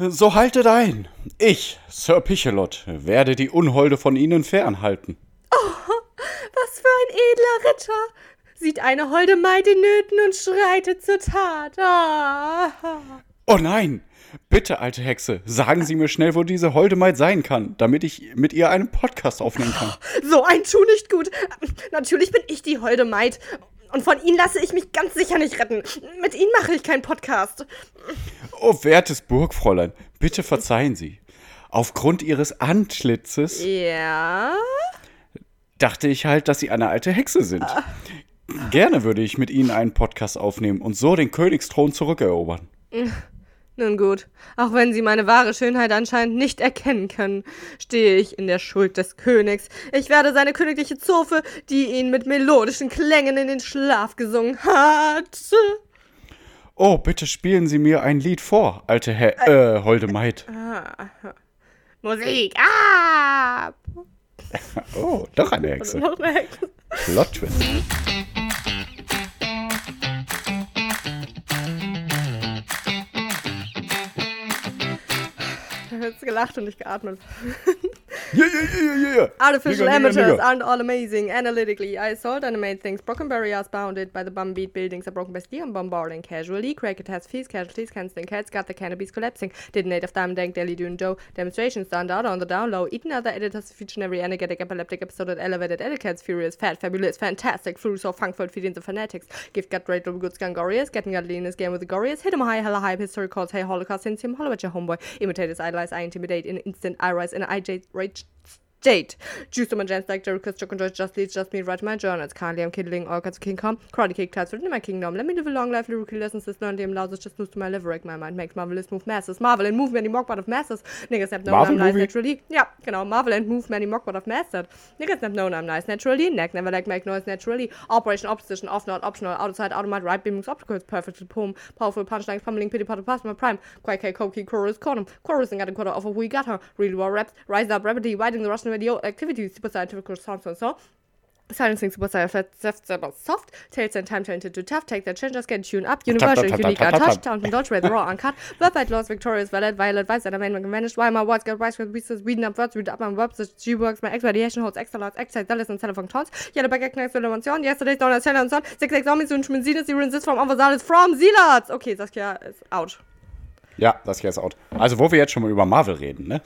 So haltet ein. Ich, Sir Pichelot, werde die Unholde von ihnen fernhalten. Was für ein edler Ritter! Sieht eine holde Maid in Nöten und schreitet zur Tat. Ah. Oh nein! Bitte, alte Hexe, sagen Sie mir schnell, wo diese holde Maid sein kann, damit ich mit ihr einen Podcast aufnehmen kann. So ein Tu nicht gut. Natürlich bin ich die holde Maid. Und von Ihnen lasse ich mich ganz sicher nicht retten. Mit Ihnen mache ich keinen Podcast. Oh, wertes Burgfräulein, bitte verzeihen Sie. Aufgrund Ihres Antlitzes Ja. dachte ich halt, dass Sie eine alte Hexe sind. Gerne würde ich mit Ihnen einen Podcast aufnehmen und so den Königsthron zurückerobern. Nun gut, auch wenn Sie meine wahre Schönheit anscheinend nicht erkennen können, stehe ich in der Schuld des Königs. Ich werde seine königliche Zofe, die ihn mit melodischen Klängen in den Schlaf gesungen hat. Oh, bitte spielen Sie mir ein Lied vor, alte He äh, holde Maid. Musik ab! Oh, doch eine Hexe. Noch eine Hexe. Plot Twist. Habe jetzt gelacht und nicht geatmet. Yeah, yeah, yeah, yeah, yeah. Artificial nigger, amateurs nigger. aren't all amazing. Analytically, I sold and made things. Broken barriers bounded by the bum beat buildings are broken by steel and bombarding casually. Cricket has fees, casualties, canceling cats, got the cannabis collapsing. Did native diamond dank daily doing dough. Demonstrations done out on the down low. Eating other editors feature every energetic epileptic episode at elevated etiquettes. Furious, fat, fabulous, fantastic. Fruit so funkful feeding the fanatics. Gift got great little goods gangorious. Getting godly in this game with the gorious. Hit him high, hella hype. History calls, hey, holocaust, since him, hollow at your homeboy. Imitate his idolize, I intimidate. In instant, I rise in an IJ right Jade. Juice on my jams like Jericho, Chuck and George, just leads, just me, write my journals. Currently, I'm kindling all kinds of King Kong. Karate kick class within my kingdom. Let me live a long life, lyrical lessons, this learn them louses, just lose to my liver, my mind makes marvelous move masses. Marvel and move many mockbot of masses. Niggas have known I'm nice naturally. Ja, genau. Marvel and move many mockbot of masses. Niggas have known I'm nice naturally. Neck never like make noise naturally. Operation opposition, off not optional. Outside, automat, right beamings, opticals, perfectly poem. Powerful punchlines, pummeling, pity, pot, of plasma, prime. Quite K, Koki, chorus, cornum. Chorus and got a quarter of a we got her. Real war raps. Rise up, rapidly, widening the Russian radio activities. Super scientific sounds and so. Silencing super soft, soft, tails and time talented to tough, take the changes, get tune up, universal, unique, untouched, tap. down and dodge, red, raw, uncut, worldwide lost, victorious, valid, violet, vice, and amendment vanished, while my words get wise with pieces, reading up words, read up my verbs, the G works, my expedition holds extra lots, exercise, zealous, and telephone tones, yellow back, next yesterday's down, a seller and son, six eggs zombies, und Schminzines, zero insist from Oversalis, from Silats! Okay, Saskia ist out. Ja, hier ist out. Also, wo wir jetzt schon mal über Marvel reden, ne?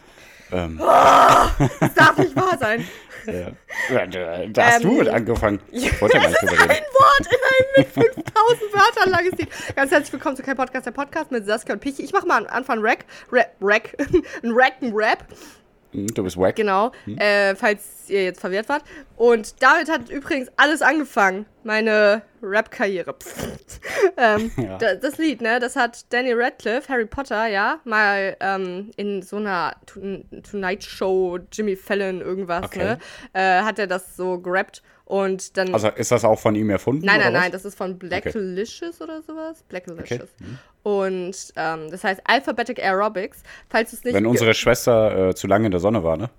Das darf nicht wahr sein. Ja, da, hast Ähm, du mit angefangen. Ich wollte Das ist ein. Wort in einem mit 5000 Wörtern langes Lied. Ganz herzlich willkommen zu kein Podcast, der Podcast mit Saskia und Pichi. Ich mache mal am Anfang Rack, Rap, Rack, ein Rack, ein Rap, Du bist wack. genau, äh, falls ihr jetzt verwirrt wart. Und damit hat übrigens alles angefangen, meine Rap-Karriere. ähm, Ja. da, das Lied, ne, das hat Danny Radcliffe, Harry Potter, ja, mal ähm, in so einer To- Tonight Show, Jimmy Fallon, irgendwas, Okay. ne, äh, hat er das so gerappt. Und dann Also, ist das auch von ihm erfunden? Nein, nein, nein, das ist von Blacklicious oder sowas. Blacklicious. Okay. Mhm. Und ähm, das heißt Alphabetic Aerobics. Falls es nicht. Wenn unsere Schwester äh, zu lange in der Sonne war, ne?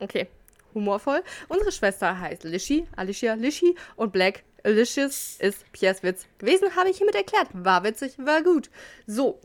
Okay, humorvoll. Unsere Schwester heißt Lishi, Alicia Lishi und Black Alicious ist Piers Witz gewesen, habe ich hiermit erklärt. War witzig, war gut. So.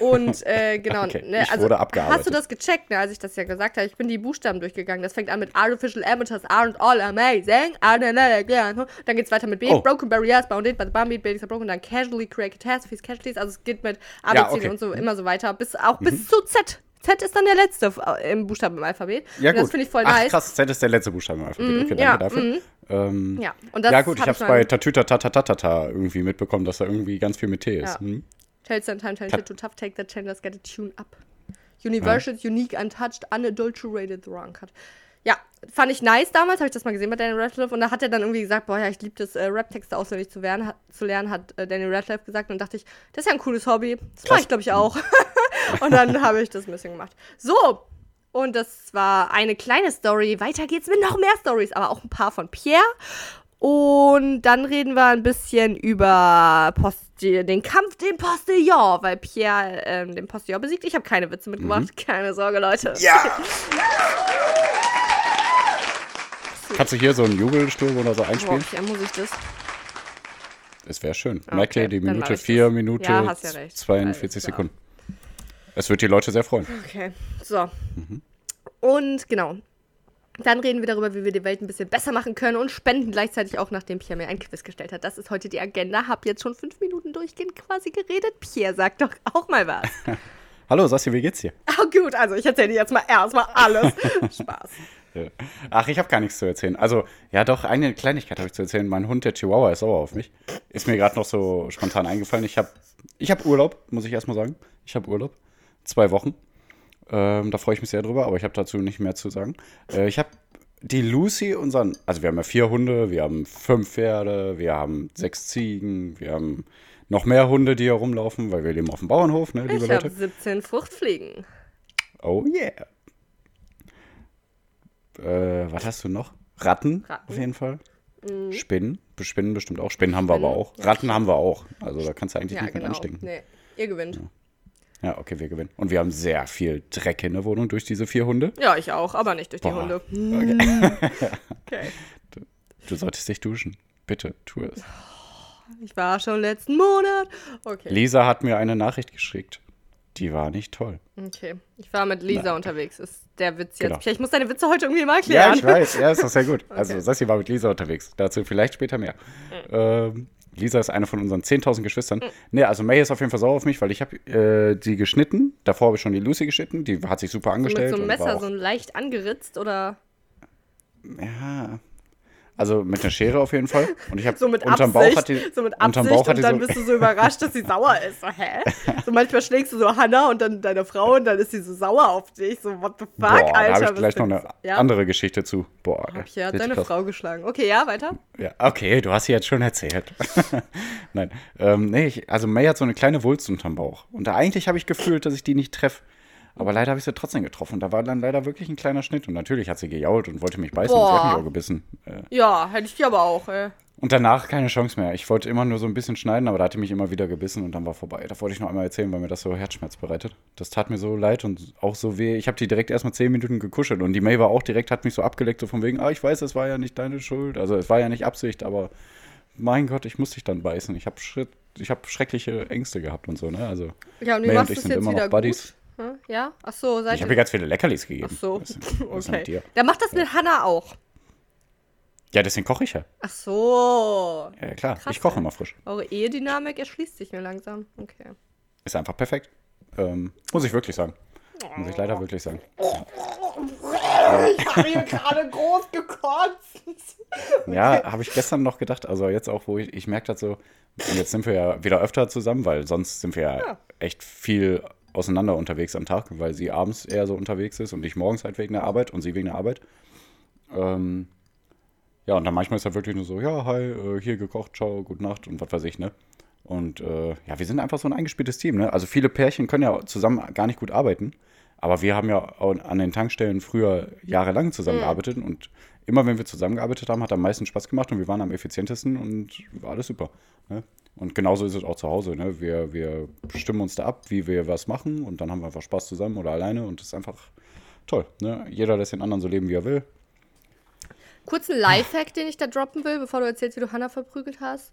Und äh, genau, Okay, ne, ich also wurde abgearbeitet. hast du das gecheckt, ne, als ich das ja gesagt habe? Ich bin die Buchstaben durchgegangen. Das fängt an mit Artificial Amateurs aren't all amazing. Dann geht's weiter mit B. Oh. Broken Barriers, Bounded by the Bumbeat, Buildings are broken. Dann Casually Create Catastrophes, Casualties. Also es geht mit A, B, Ja, okay. Mhm. und so immer so weiter. Bis, auch bis zu Z. Z ist dann der letzte äh, im Buchstaben im Alphabet. Ja, und gut. das finde ich voll Ach, nice. Mhm, krass, Z ist der letzte Buchstabe im Alphabet. Okay, danke ja, dafür. Ähm, Ja, und das ja, gut, ich hab hab's mal- bei Tatüta Tatatatata irgendwie mitbekommen, dass da irgendwie ganz viel mit T ist. Ja. Hm? Tales and time talented to tough, take the changes, get a tune up. Universal, unique, untouched, unadulterated, the wrong cut. Ja, fand ich nice damals, habe ich das mal gesehen bei Daniel Radcliffe und da hat er dann irgendwie gesagt, boah, ja, ich liebe das, äh, Rap-Texte auswendig zu, werden, hat, zu lernen, hat äh, Daniel Radcliffe gesagt und dachte ich, das ist ja ein cooles Hobby. Das mache ich, glaube ich, auch. und dann habe ich das ein bisschen gemacht. So, und das war eine kleine Story. Weiter geht's mit noch mehr Stories, aber auch ein paar von Pierre. Und dann reden wir ein bisschen über Posti den Kampf den Postillon, weil Pierre ähm, den Postillon besiegt. Ich habe keine Witze mitgebracht. Keine Sorge, Leute. Ja! Kannst du hier so einen Jubelsturm oder so Boah, einspielen? ja, muss ich das? Das wäre schön. Okay, Merkt ihr die Minute ich 4, das. Minute Ja, hast ja recht. 42 Alles klar. Sekunden. Es wird die Leute sehr freuen. Okay, so. Und genau. Dann reden wir darüber, wie wir die Welt ein bisschen besser machen können und spenden gleichzeitig auch, nachdem Pierre mir ein Quiz gestellt hat. Das ist heute die Agenda. Hab jetzt schon fünf Minuten durchgehend quasi geredet. Pierre, sag doch auch mal was. Hallo, Sassi, wie geht's dir? Oh, gut, also ich erzähle dir jetzt mal erstmal alles. Spaß. Ach, ich habe gar nichts zu erzählen. Also, ja, doch, eine Kleinigkeit habe ich zu erzählen. Mein Hund, der Chihuahua, ist sauer auf mich. Ist mir gerade noch so spontan eingefallen. Ich habe ich hab Urlaub, muss ich erstmal sagen. Ich habe Urlaub. Zwei Wochen. Ähm, da freue ich mich sehr drüber, aber ich habe dazu nicht mehr zu sagen. Äh, ich habe die Lucy, unseren, also wir haben ja vier Hunde, wir haben fünf Pferde, wir haben sechs Ziegen, wir haben noch mehr Hunde, die hier rumlaufen, weil wir leben auf dem Bauernhof, ne, liebe Ich habe Leute. 17 Fruchtfliegen. Oh yeah. Äh, was hast du noch? Ratten, Ratten. auf jeden Fall. Spinnen, Spinnen bestimmt auch. Spinnen haben wir aber auch. Ratten haben wir auch. Also da kannst du eigentlich Ja, nicht mit genau. anstecken. Nee, ihr gewinnt. Ja, okay, wir gewinnen. Und wir haben sehr viel Dreck in der Wohnung durch diese vier Hunde. Ja, ich auch, aber nicht durch die Boah. Hunde. Okay. Okay. Du solltest dich duschen. Bitte, tu es. Ich war schon letzten Monat. Okay. Lisa hat mir eine Nachricht geschickt. Die war nicht toll. Okay. Ich war mit Lisa unterwegs. Ist der Witz jetzt. Genau. Ich muss deine Witze heute irgendwie mal Ja, erklären. ich weiß. Ja, ist doch sehr gut. Also, Sassi war mit Lisa unterwegs. Dazu vielleicht später mehr. Ähm, Lisa ist eine von unseren 10.000 Geschwistern. Nee, also May ist auf jeden Fall sauer auf mich, weil ich habe äh, die geschnitten. Davor habe ich schon die Lucy geschnitten. Die hat sich super So angestellt. mit so einem Messer so leicht angeritzt oder Ja. Also mit einer Schere auf jeden Fall. Und ich habe so mit unterm Absicht. Bauch hat die, so mit unterm Absicht Bauch hat und dann so, bist du so überrascht, dass sie sauer ist. So, hä? So manchmal schlägst du so Hannah und dann deine Frau und dann ist sie so sauer auf dich. So, what the fuck, Boah, Alter? da habe ich gleich noch eine ja? andere Geschichte zu. Boah, Hab ich ja deine krass. Frau geschlagen. Okay, ja, weiter. Ja, okay, du hast sie jetzt schon erzählt. Nein, ähm, nee, ich, also May hat so eine kleine Wulst unterm Bauch. Und da eigentlich habe ich gefühlt, dass ich die nicht treffe. Aber leider habe ich sie trotzdem getroffen. Da war dann leider wirklich ein kleiner Schnitt. Und natürlich hat sie gejault und wollte mich beißen. Und sie hat Boah. mich auch gebissen. Äh, Ja, hätte ich die aber auch, ey. und danach keine Chance mehr. Ich wollte immer nur so ein bisschen schneiden, aber da hat die mich immer wieder gebissen und dann war vorbei. Das wollte ich noch einmal erzählen, weil mir das so Herzschmerz bereitet. Das tat mir so leid und auch so weh. Ich habe die direkt erstmal zehn Minuten gekuschelt und die May war auch direkt, hat mich so abgeleckt, so von wegen, ah, ich weiß, es war ja nicht deine Schuld. Also es war ja nicht Absicht, aber mein Gott, ich muss dich dann beißen. Ich habe Schritt, ich habe schreckliche Ängste gehabt und so, ne? Also Ja, und May und ich sind jetzt immer noch Buddies. gut? Hm? Ja? Ach so, seid Ich habe ihr... ganz viele Leckerlis gegeben. Ach so, Was was okay. dir? Der macht das mit Hannah auch. Ja, deswegen koche ich ja. Ach so. Ja, klar. Krass, ich koche ey. immer frisch. Eure Ehedynamik erschließt sich mir langsam. Okay. Ist einfach perfekt. Ähm, muss ich wirklich sagen. Muss ich leider wirklich sagen. Ich habe hier gerade groß gekotzt. Ja, habe ich gestern noch gedacht. Also jetzt auch, wo ich, ich merke das so, jetzt sind wir ja wieder öfter zusammen, weil sonst sind wir ja, Ja. echt viel auseinander unterwegs am Tag, weil sie abends eher so unterwegs ist und ich morgens halt wegen der Arbeit und sie wegen der Arbeit. Ähm, ja, und dann manchmal ist er wirklich nur so, ja, hi, äh, hier gekocht, ciao, gute Nacht und was weiß ich, ne? Und äh, ja, wir sind einfach so ein eingespieltes Team, ne? Also viele Pärchen können ja zusammen gar nicht gut arbeiten, aber wir haben ja an den Tankstellen früher jahrelang zusammengearbeitet und immer wenn wir zusammengearbeitet haben, hat am meisten Spaß gemacht und wir waren am effizientesten und war alles super. Ne? Und genauso ist es auch zu Hause. Ne? Wir, wir stimmen uns da ab, wie wir was machen und dann haben wir einfach Spaß zusammen oder alleine und das ist einfach toll. Ne? Jeder lässt den anderen so leben, wie er will. Kurzen Lifehack, den ich da droppen will, bevor du erzählst, wie du Hannah verprügelt hast.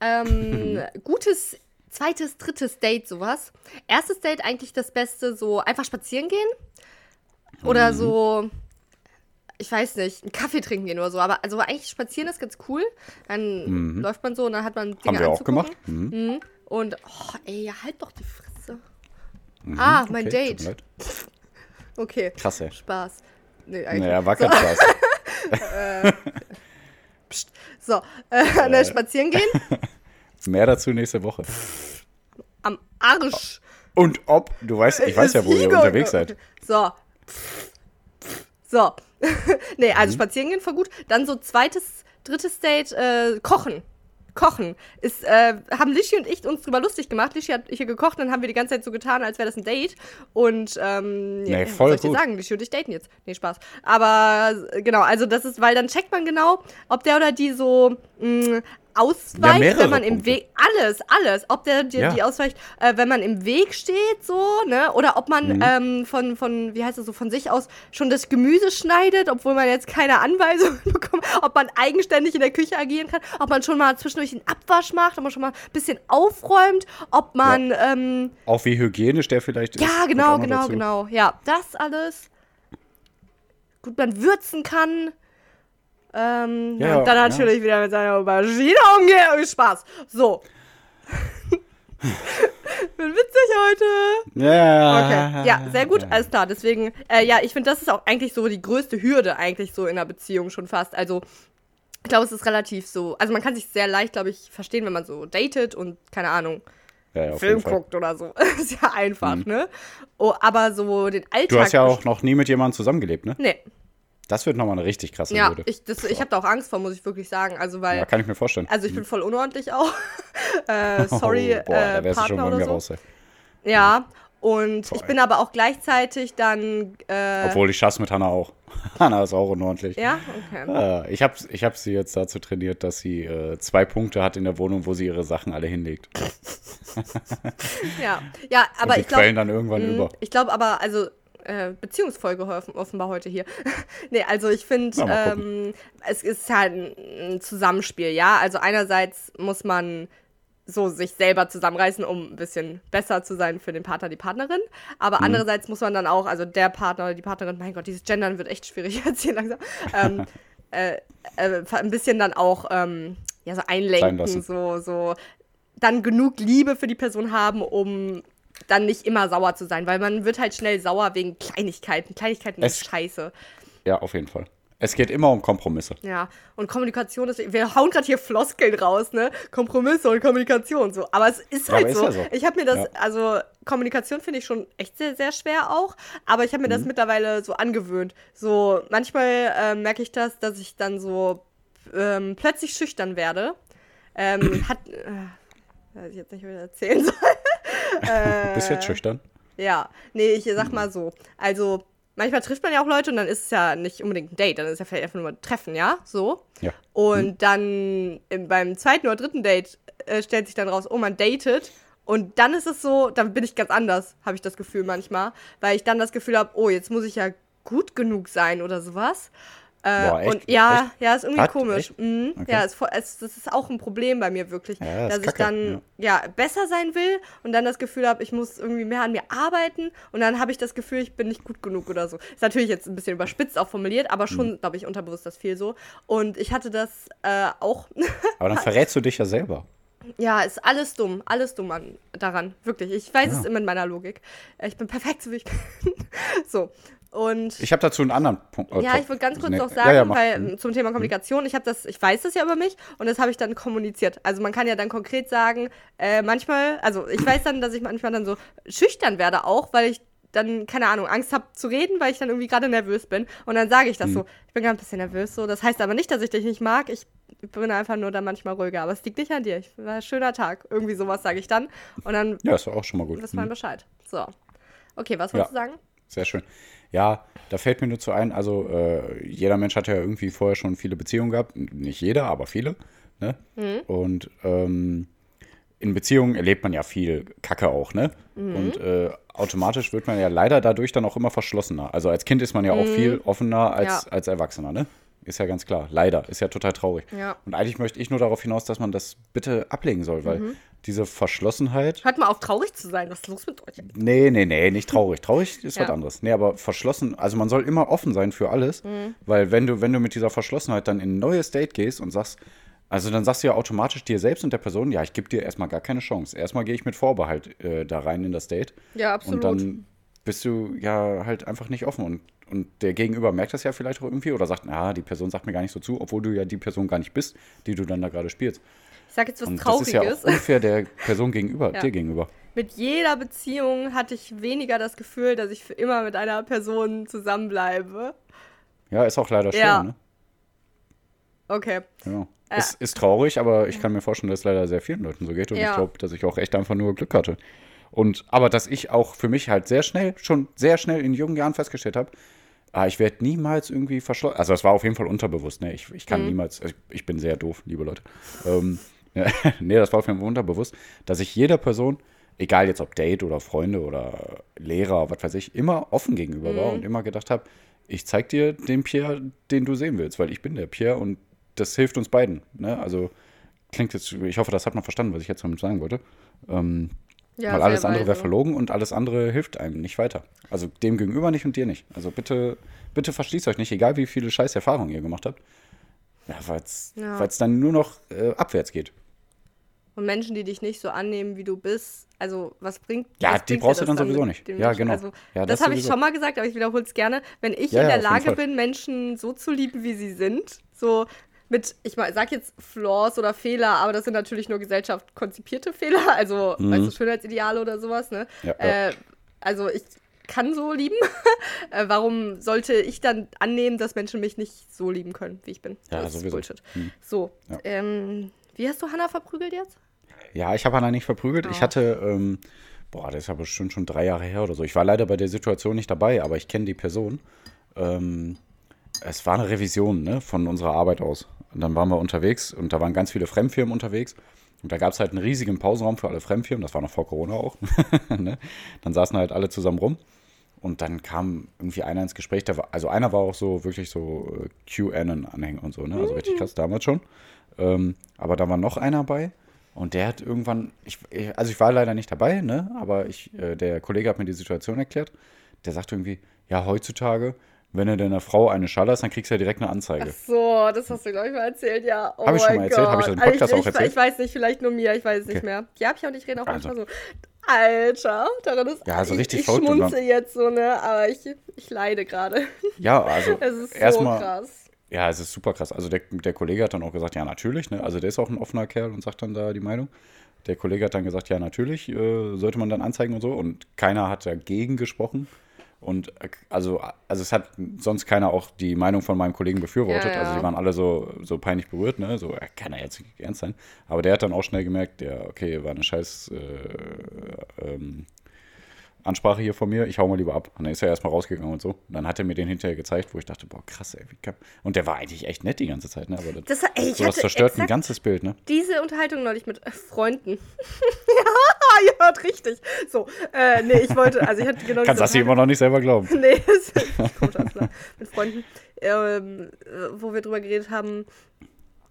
Ähm, gutes zweites, drittes Date, sowas. Erstes Date eigentlich das Beste, so einfach spazieren gehen. Oder Mhm. so, ich weiß nicht, einen Kaffee trinken gehen oder so. Aber also eigentlich spazieren ist ganz cool. Dann läuft man so und dann hat man Dinge Mhm. Haben wir auch anzugucken. gemacht. Mhm. Mhm. Und, oh, ey, halt doch die Fresse. ah, mein Okay, Date. Okay. Krass, ey. Spaß. Nee, eigentlich. Naja, war kein Spaß. So, äh, ne, spazieren gehen. Mehr dazu nächste Woche. Am Arsch. Und ob, du weißt, ich weiß ja, wo ihr unterwegs seid. So. So. nee, also Mhm. spazieren gehen voll gut. Dann so zweites, drittes Date, äh, kochen. Kochen. Ist, äh, haben Lishi und ich uns drüber lustig gemacht. Lishi hat hier gekocht, dann haben wir die ganze Zeit so getan, als wäre das ein Date. Und, ähm, ja, Nee, was voll soll ich dir gut. sagen? Lishi und ich daten jetzt. Nee, Spaß. Aber, genau, also das ist, weil dann checkt man genau, ob der oder die so, mh, ausweicht, mehrere wenn man im Punkte. Weg, alles, alles, ob der dir Ja. die ausweicht, äh, wenn man im Weg steht, so, ne, oder ob man Mhm. ähm, von, von, wie heißt es so, von sich aus schon das Gemüse schneidet, obwohl man jetzt keine Anweisungen bekommt, ob man eigenständig in der Küche agieren kann, ob man schon mal zwischendurch einen Abwasch macht, ob man schon mal ein bisschen aufräumt, ob man, ähm, Auch wie hygienisch der vielleicht ist. ja, genau, genau, dazu. genau. Ja, das alles. Gut, man würzen kann. Ähm, Ja, und dann natürlich wieder mit seiner Aubergine umgehen. Oh, Spaß. So. Bin witzig heute. Ja. Okay. Ja, sehr gut, alles klar. Deswegen, äh, ja, ich finde, das ist auch eigentlich so die größte Hürde eigentlich so in einer Beziehung schon fast. Also, ich glaube, es ist relativ so. Also, man kann sich sehr leicht, glaube ich, verstehen, wenn man so datet und, keine Ahnung, Ja, ja, Film. Mhm. guckt oder so. ist ja einfach, ne? Oh, aber so den Alltag. Du hast ja auch noch nie mit jemandem zusammengelebt, ne? Nee, Das wird nochmal eine richtig krasse ja, Hürde. ich, das- ich habe da auch Angst vor, muss ich wirklich sagen. Also, weil. ja, kann ich mir vorstellen. also, ich bin voll unordentlich auch. äh, sorry, oh, boah, da äh, wärst du schon Partner bei mir so. raus. Ey. Ja, und Voll. ich bin aber auch gleichzeitig dann. Äh, Obwohl ich schaff's mit Hannah auch. Hannah ist auch unordentlich. ja, okay. Äh, ich habe ich hab sie jetzt dazu trainiert, dass sie äh, zwei Punkte hat in der Wohnung, wo sie ihre Sachen alle hinlegt. Ja, ja aber Und die ich glaube. dann irgendwann über. Ich glaube aber, also. Äh, Beziehungsfolge offenbar heute hier. nee, also ich finde, ähm, es ist halt ein, Zusammenspiel, ja. Also einerseits muss man so sich selber zusammenreißen, um ein bisschen besser zu sein für den Partner, die Partnerin. Aber Mhm. andererseits muss man dann auch, also der Partner oder die Partnerin, mein Gott, dieses Gendern wird echt schwierig jetzt hier langsam. Ähm, äh, äh, ein bisschen dann auch ähm, ja, so einlenken, so, so dann genug Liebe für die Person haben, um dann nicht immer sauer zu sein, weil man wird halt schnell sauer wegen Kleinigkeiten. Kleinigkeiten Es- ist scheiße. Ja, auf jeden Fall. Es geht immer um Kompromisse. Ja, und Kommunikation ist, wir hauen gerade hier Floskeln raus, ne? Kompromisse und Kommunikation, so. Aber es ist Ja, halt ist so. ja so. Ich habe mir das, Ja. also Kommunikation finde ich schon echt sehr, sehr schwer auch, aber ich habe mir Mhm. das mittlerweile so angewöhnt. So, manchmal äh, merke ich das, dass ich dann so ähm, plötzlich schüchtern werde. Ähm, hat, äh, weiß ich jetzt nicht, wie ich das erzählen soll. Äh, Bist jetzt schüchtern? Ja, nee, ich sag mal so. Also, manchmal trifft man ja auch Leute und dann ist es ja nicht unbedingt ein Date, dann ist es ja vielleicht einfach nur ein Treffen, ja? So. Ja. Und dann im, beim zweiten oder dritten Date äh, stellt sich dann raus, oh, man datet. Und dann ist es so, dann bin ich ganz anders, habe ich das Gefühl manchmal, weil ich dann das Gefühl habe, oh, jetzt muss ich ja gut genug sein oder sowas. Äh, Boah, echt? Und ja, ja, ist irgendwie Hat? komisch. Echt? Mhm. Okay. Ja, ist es, das ist auch ein Problem bei mir wirklich, Ja, ist dass ich dann ja. besser sein will und dann das Gefühl habe, ich muss irgendwie mehr an mir arbeiten und dann habe ich das Gefühl, ich bin nicht gut genug oder so. Ist natürlich jetzt ein bisschen überspitzt auch formuliert, aber Mhm. schon, glaube ich, unterbewusst das viel so. Und ich hatte das äh, auch. Aber dann verrätst du dich ja selber. ja, ist alles dumm, alles dumm an, daran, wirklich. Ich weiß Ja. es immer in meiner Logik. Ich bin perfekt, so wie ich bin. so. Und Ich habe dazu einen anderen Punkt. äh, ja, ich würde ganz kurz Nee, noch ja, sagen, ja, mach. weil Mhm. zum Thema Kommunikation, ich habe das, ich weiß das ja über mich und das habe ich dann kommuniziert. Also man kann ja dann konkret sagen, äh, manchmal, also ich weiß dann, dass ich manchmal dann so schüchtern werde auch, weil ich dann, keine Ahnung, Angst habe zu reden, weil ich dann irgendwie gerade nervös bin. Und dann sage ich das Mhm. so, ich bin gerade ein bisschen nervös so. Das heißt aber nicht, dass ich dich nicht mag. Ich bin einfach nur dann manchmal ruhiger. Aber es liegt nicht an dir. Ich, war ein schöner Tag. Irgendwie sowas sage ich dann. Und dann Ja, ist auch schon mal gut. wissen wir Mhm. Bescheid. So. Okay, was wolltest Ja. du sagen? Sehr schön. Ja, da fällt mir nur zu ein, also äh, jeder Mensch hat ja irgendwie vorher schon viele Beziehungen gehabt. Nicht jeder, aber viele. Ne? Mhm. Und ähm, in Beziehungen erlebt man ja viel Kacke auch, ne? Mhm. Und äh, automatisch wird man ja leider dadurch dann auch immer verschlossener. Also als Kind ist man ja auch viel offener als, Mhm. Ja. als Erwachsener, ne? Ist ja ganz klar. Leider. Ist ja total traurig. Ja. Und eigentlich möchte ich nur darauf hinaus, dass man das bitte ablegen soll, weil Mhm. diese Verschlossenheit. Hört mal auf, traurig zu sein. Was ist los mit euch? Nee, nee, nee, nicht traurig. Traurig ist Ja. was anderes. Nee, aber verschlossen, also man soll immer offen sein für alles, Mhm. weil wenn du, wenn du mit dieser Verschlossenheit dann in ein neues Date gehst und sagst, also dann sagst du ja automatisch dir selbst und der Person, ja, ich gebe dir erstmal gar keine Chance. Erstmal gehe ich mit Vorbehalt äh, da rein in das Date. Ja, absolut. Und dann bist du ja halt einfach nicht offen und, und der Gegenüber merkt das ja vielleicht auch irgendwie oder sagt, na, die Person sagt mir gar nicht so zu, obwohl du ja die Person gar nicht bist, die du dann da gerade spielst. Ich sag jetzt was Und das Trauriges. ist ja unfair der Person gegenüber, Ja. dir gegenüber. Mit jeder Beziehung hatte ich weniger das Gefühl, dass ich für immer mit einer Person zusammenbleibe. Ja, ist auch leider schwer, Ja. ne? Okay. Ja. Es ist traurig, aber ich kann mir vorstellen, dass es leider sehr vielen Leuten so geht. Und Ja. ich glaube, dass ich auch echt einfach nur Glück hatte. Und aber dass ich auch für mich halt sehr schnell, schon sehr schnell in jungen Jahren festgestellt habe, Ah, ich werde niemals irgendwie verschlossen. Also, das war auf jeden Fall unterbewusst. Ne? Ich, ich kann niemals. Ich, ich bin sehr doof, liebe Leute. Ähm, nee, das war auf jeden Fall unterbewusst, dass ich jeder Person, egal jetzt ob Date oder Freunde oder Lehrer, was weiß ich, immer offen gegenüber war und immer gedacht habe, ich zeig dir den Pierre, den du sehen willst, weil ich bin der Pierre und das hilft uns beiden. Ne? Also klingt jetzt, ich hoffe, das hat man verstanden, was ich jetzt damit sagen wollte. Ähm, Ja, weil alles andere wäre verlogen und alles andere hilft einem nicht weiter. Also dem gegenüber nicht und dir nicht. Also bitte, bitte verschließt euch nicht, egal wie viele scheiß Erfahrungen ihr gemacht habt. Ja, weil es Ja. dann nur noch äh, abwärts geht. Und Menschen, die dich nicht so annehmen, wie du bist, also was bringt Ja, was die bringt brauchst du dann sowieso nicht. Ja, genau. Also, Ja, das das habe ich schon mal gesagt, aber ich wiederhole es gerne. Wenn ich Ja, in der Lage bin, Menschen so zu lieben, wie sie sind, so mit, ich mal, sag jetzt Flaws oder Fehler, aber das sind natürlich nur Gesellschaft konzipierte Fehler, also weißt du, Schönheitsideale oder sowas, ne? Mhm. Ja, ja. Äh, also ich kann so lieben. äh, warum sollte ich dann annehmen, dass Menschen mich nicht so lieben können, wie ich bin? Ja, das ist sowieso. Bullshit. So, Ja. ähm, wie hast du Hannah verprügelt jetzt? Ja, ich habe Hannah nicht verprügelt. Ich Oh. hatte, ähm, boah, das ist ja bestimmt schon drei Jahre her oder so. Ich war leider bei der Situation nicht dabei, aber ich kenne die Person. Ähm, es war eine Revision ne, von unserer Arbeit aus. Und dann waren wir unterwegs und da waren ganz viele Fremdfirmen unterwegs. Und da gab es halt einen riesigen Pausenraum für alle Fremdfirmen. Das war noch vor Corona auch. ne? Dann saßen halt alle zusammen rum. Und dann kam irgendwie einer ins Gespräch. War, also einer war auch so wirklich so äh, QAnon-Anhänger und so, ne? Also richtig krass damals schon. Ähm, aber da war noch einer bei. Und der hat irgendwann, ich, also ich war leider nicht dabei, ne? Aber ich, äh, der Kollege hat mir die Situation erklärt. Der sagt irgendwie, ja, heutzutage, wenn du deiner Frau eine schallerst, dann kriegst du ja direkt eine Anzeige. So, das hast du, glaube ich, mal erzählt, ja. Oh Hab ich schon mal erzählt? Hab ich das im. Podcast ich, auch erzählt? Ich weiß nicht, vielleicht nur mir, ich weiß es nicht Okay. mehr. Ja, hab ich auch nicht reden, auch Also. so. Alter, daran ist. Ja, also ich, richtig Ich verrückt. schmunze jetzt so, ne, aber ich, ich leide gerade. Ja, also Es ist so erstmal, krass. ja, es ist super krass. Also der, der Kollege hat dann auch gesagt, ja, natürlich, ne? Also der ist auch ein offener Kerl und sagt dann da die Meinung. Der Kollege hat dann gesagt, ja, natürlich, äh, sollte man dann anzeigen und so. Und keiner hat dagegen gesprochen. Und äh, also, also es hat sonst keiner auch die Meinung von meinem Kollegen befürwortet. Ja, ja. Also die waren alle so, so peinlich berührt, ne? So, kann er jetzt nicht ernst sein. Aber der hat dann auch schnell gemerkt, ja, okay, war eine scheiß äh, ähm, Ansprache hier von mir, ich hau mal lieber ab. Und dann ist er erstmal rausgegangen und so. Und dann hat er mir den hinterher gezeigt, wo ich dachte, boah, krass, ey, wie kann... Und der war eigentlich echt nett die ganze Zeit, ne? Aber das, Das, ey, ich sowas zerstört ein ganzes Bild, ne? diese Unterhaltung neulich mit äh, Freunden. ja, ihr hört richtig. So, äh, nee, ich wollte, also ich hatte genau Kannst das hier immer noch nicht selber glauben. Nee, das ist komisch alles klar. Mit Freunden, ähm, äh, wo wir drüber geredet haben.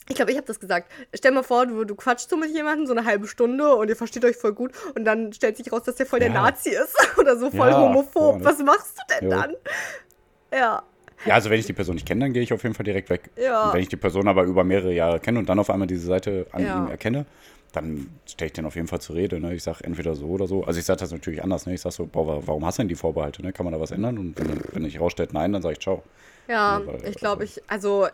Ich glaube, ich habe das gesagt. Stell mal vor, du, du quatschst so mit jemandem so eine halbe Stunde und ihr versteht euch voll gut und dann stellt sich raus, dass der voll der Ja. Nazi ist oder so voll Ja, homophob. ne? Was machst du denn Jo. dann? Ja. Ja, also wenn ich die Person nicht kenne, dann gehe ich auf jeden Fall direkt weg. Ja. Und wenn ich die Person aber über mehrere Jahre kenne und dann auf einmal diese Seite an ihm erkenne, dann stelle ich den auf jeden Fall zur Rede. Ne? Ich sage entweder so oder so. Also ich sage das natürlich anders. Ne? Ich sage so, boah, wa- warum hast du denn die Vorbehalte? Ne? Kann man da was ändern? Und wenn, wenn ich rausstellt, nein, dann sage ich ciao. Ja, Ja, weil- ich glaube, ich, also,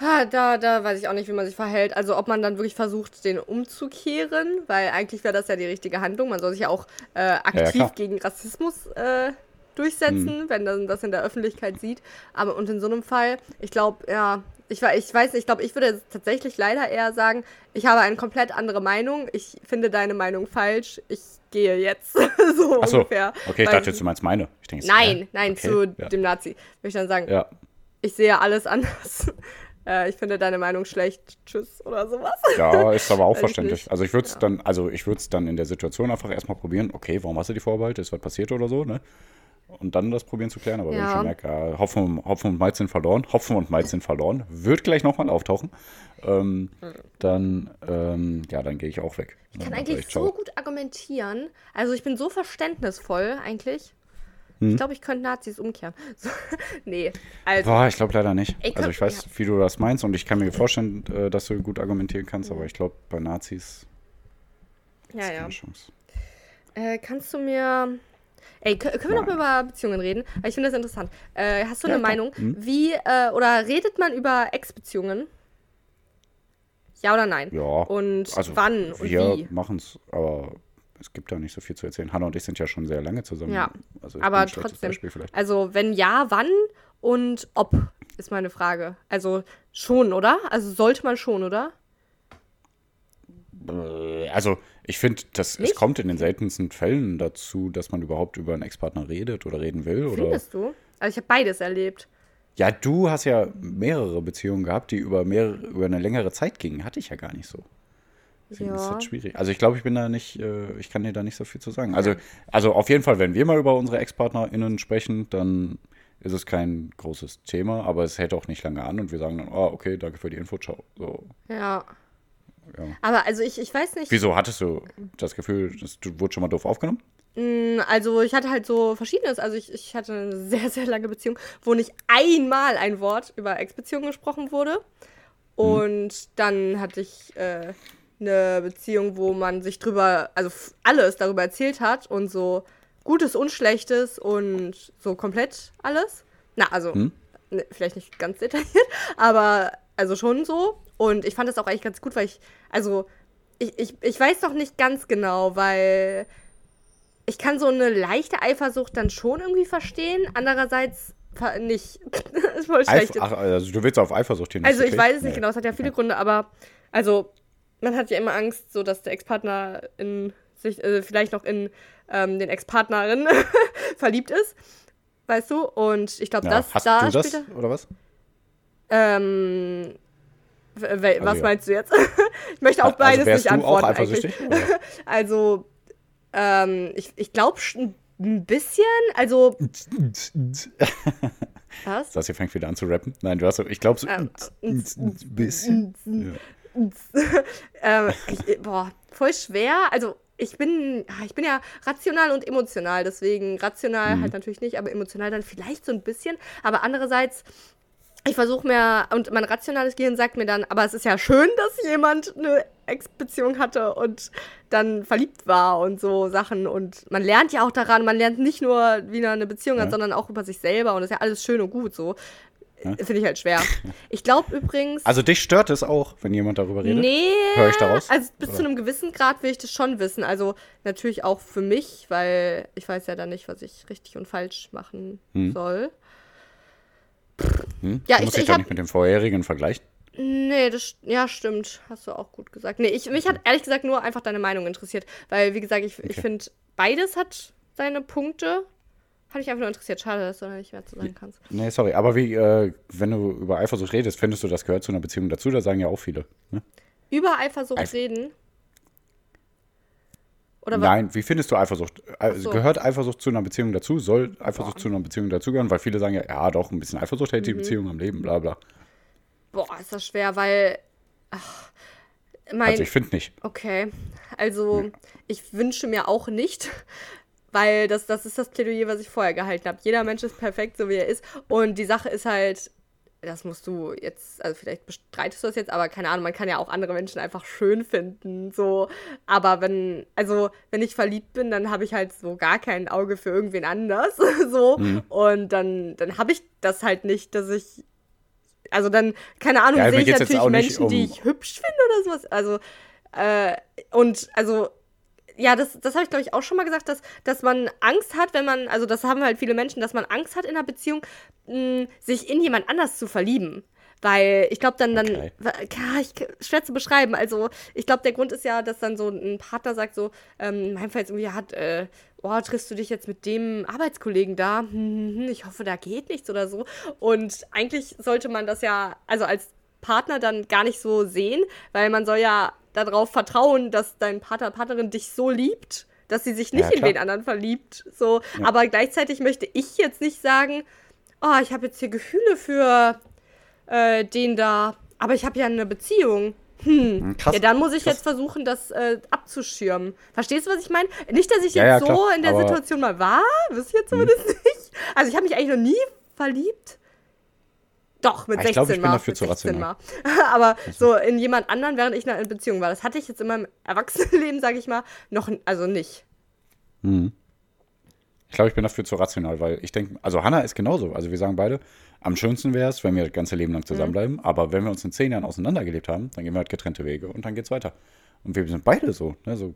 da, da weiß ich auch nicht, wie man sich verhält. Also, ob man dann wirklich versucht, den umzukehren, weil eigentlich wäre das ja die richtige Handlung. Man soll sich ja auch äh, aktiv klar. gegen Rassismus äh, durchsetzen, wenn man das in der Öffentlichkeit sieht. Aber und in so einem Fall, ich glaube, ja, ich, ich weiß nicht, ich glaube, ich würde tatsächlich leider eher sagen, ich habe eine komplett andere Meinung. Ich finde deine Meinung falsch. Ich gehe jetzt. so Achso, ungefähr. okay, ich Weil- dachte du meinst meine. Ich denke, Nein, nein, Okay, zu ja. dem Nazi. Würde ich dann sagen, Ja, ich sehe alles anders. Äh, ich finde deine Meinung schlecht. Tschüss oder sowas. Ja, ist aber auch verständlich. Also ich würde es dann, also ich würde es dann in der Situation einfach erstmal probieren, okay, warum hast du die Vorbehalte? Ist was passiert oder so, ne? Und dann das probieren zu klären. Aber wenn ich Ja. schon merke, ja, Hopfen, Hopfen und Malz sind verloren, Hopfen und Malz sind verloren, wird gleich nochmal auftauchen, ähm, dann, ähm, ja, dann gehe ich auch weg. Ich kann eigentlich so gut argumentieren. Also ich bin so verständnisvoll eigentlich. Hm? Ich glaube, ich könnte Nazis umkehren. So, nee, also Boah, ich glaube leider nicht. Ey, also komm, ich weiß, wie du das meinst und ich kann mir vorstellen, äh, dass du gut argumentieren kannst, aber ich glaube, bei Nazis ja, ist ja. keine Chance. Äh, kannst du mir Ey, kö- können wir noch mal über Beziehungen reden? Ich finde das interessant. Äh, hast du Ja, eine klar. Meinung? Hm? Wie, äh, oder redet man über Ex-Beziehungen? Ja oder nein? Ja. Und Also wann und wir wie? machen es, aber es gibt da nicht so viel zu erzählen. Hanna und ich sind ja schon sehr lange zusammen. Ja, also aber trotzdem. Also, wenn ja, wann und ob, ist meine Frage. Also, schon, oder? Also, sollte man schon, oder? Äh, Also ich finde, das es kommt in den seltensten Fällen dazu, dass man überhaupt über einen Ex-Partner redet oder reden will. Oder, Findest du? Also ich habe beides erlebt. Ja, du hast ja mehrere Beziehungen gehabt, die über, mehrere, über eine längere Zeit gingen. Hatte ich ja gar nicht so. Deswegen ist Ja. das schwierig. Also ich glaube, ich bin da nicht, äh, ich kann dir da nicht so viel zu sagen. Also, also auf jeden Fall, wenn wir mal über unsere Ex-PartnerInnen sprechen, dann ist es kein großes Thema, aber es hält auch nicht lange an und wir sagen dann, oh, okay, danke für die Info, ciao. So, Ja. ja. Aber also ich, ich weiß nicht. Wieso hattest du das Gefühl, dass du wurde schon mal doof aufgenommen? Mm, Also ich hatte halt so verschiedenes. Also ich, ich hatte eine sehr, sehr lange Beziehung, wo nicht einmal ein Wort über Ex-Beziehungen gesprochen wurde. Und dann hatte ich äh, eine Beziehung, wo man sich drüber, also alles darüber erzählt hat und so Gutes und Schlechtes und so komplett alles. Na, also Hm? ne, vielleicht nicht ganz detailliert, aber also schon so. Und ich fand das auch eigentlich ganz gut, weil ich, also ich, ich, ich weiß noch nicht ganz genau, weil ich kann so eine leichte Eifersucht dann schon irgendwie verstehen, andererseits nicht. das ist voll schlecht. Eif Ach, also du willst auf Eifersucht hin. also ich okay? weiß es nicht genau, es hat ja viele Gründe, aber also man hat ja immer Angst, so dass der Ex-Partner in sich äh, vielleicht noch in ähm, den Ex-Partnerin verliebt ist, weißt du? Und ich glaube, Ja, das hast da du das, spielt er- oder was? ähm, w- was ja. meinst du jetzt? ich möchte auf beides also nicht auch antworten eigentlich. Also, ähm, ich, ich glaube ein bisschen. Also, was? Das hier fängt wieder an zu rappen. Nein, du hast so, ich glaube so Ähm, ein bisschen. Ähm, ich, boah, voll schwer. Also, ich bin, ah, ich bin ja rational und emotional, deswegen rational halt natürlich nicht, aber emotional dann vielleicht so ein bisschen. Aber andererseits, ich versuche mir, und mein rationales Gehirn sagt mir dann, aber es ist ja schön, dass jemand eine Ex-Beziehung hatte und dann verliebt war und so Sachen. Und man lernt ja auch daran, man lernt nicht nur, wie man eine Beziehung hat, Ja. sondern auch über sich selber und das ist ja alles schön und gut so. Ja. Finde ich halt schwer. Ich glaube übrigens. Also dich stört es auch, wenn jemand darüber redet? Nee, Hör ich daraus? also bis Oder? zu einem gewissen Grad will ich das schon wissen. Also natürlich auch für mich, weil ich weiß ja dann nicht, was ich richtig und falsch machen Hm. soll. Hm? Ja, du ich- musst dich ich doch hab- nicht mit dem vorherigen vergleichen. Nee, das ja stimmt. Hast du auch gut gesagt. Nee, ich, mich hat ehrlich gesagt nur einfach deine Meinung interessiert. Weil, wie gesagt, ich, ich Okay. finde, beides hat seine Punkte. Hat mich einfach nur interessiert. Schade, dass du da nicht mehr zu sagen kannst. Nee, sorry, aber wie, äh, wenn du über Eifersucht redest, findest du, das gehört zu einer Beziehung dazu? Da sagen ja auch viele. Ne? Über Eifersucht Eif- reden. Oder? Nein, wie findest du Eifersucht? Äh, so. Gehört Eifersucht zu einer Beziehung dazu? Soll Eifersucht zu einer Beziehung dazugehören? Weil viele sagen ja, ja, doch, ein bisschen Eifersucht hält die Mhm. Beziehung am Leben, bla bla. Boah, ist das schwer, weil. Ach, mein, Also ich finde nicht. Okay, also ich wünsche mir auch nicht, weil das, das ist das Plädoyer, was ich vorher gehalten habe. Jeder Mensch ist perfekt, so wie er ist. Und die Sache ist halt, das musst du jetzt, also vielleicht bestreitest du das jetzt, aber keine Ahnung, man kann ja auch andere Menschen einfach schön finden. So, aber wenn, also wenn ich verliebt bin, dann habe ich halt so gar kein Auge für irgendwen anders. so. Mhm. Und dann, dann habe ich das halt nicht, dass ich. Also dann, keine Ahnung, Ja, sehe ich natürlich Menschen, die um- ich hübsch finde oder sowas. Also, äh, und also, ja, das, das habe ich, glaube ich, auch schon mal gesagt, dass, dass man Angst hat, wenn man, also das haben halt viele Menschen, dass man Angst hat in einer Beziehung, mh, sich in jemand anders zu verlieben. Weil ich glaube, dann, dann, Okay. ja, ich, schwer zu beschreiben. Also, ich glaube, der Grund ist ja, dass dann so ein Partner sagt, so, ähm, in meinem Fall jetzt irgendwie hat, äh, oh, triffst du dich jetzt mit dem Arbeitskollegen da? Hm, hm, hm, ich hoffe, da geht nichts oder so. Und eigentlich sollte man das ja, also als Partner dann gar nicht so sehen, weil man soll ja darauf vertrauen, dass dein Partner, Partnerin dich so liebt, dass sie sich nicht Ja, in den anderen verliebt. So, aber gleichzeitig möchte ich jetzt nicht sagen, oh, ich habe jetzt hier Gefühle für äh, den da, aber ich habe ja eine Beziehung. Hm. krass. Ja, dann muss ich Krass. jetzt versuchen, das äh, abzuschirmen. Verstehst du, was ich meine? Nicht, dass ich Ja, jetzt ja, so klar, in der Situation mal war, wisst ihr zumindest nicht. Also ich habe mich eigentlich noch nie verliebt. Doch, mit Ah, 16 ich glaub, ich bin Mal. dafür zu 16 rational. Mal. Aber so in jemand anderen, während ich in einer Beziehung war. Das hatte ich jetzt in meinem Erwachsenenleben, sage ich mal, noch, also nicht. Mhm. Ich glaube, ich bin dafür zu rational, weil ich denke, also Hannah ist genauso. Also wir sagen beide, am schönsten wäre es, wenn wir das ganze Leben lang zusammenbleiben. Aber wenn wir uns in zehn Jahren auseinandergelebt haben, dann gehen wir halt getrennte Wege und dann geht's weiter. Und wir sind beide so, ne? so,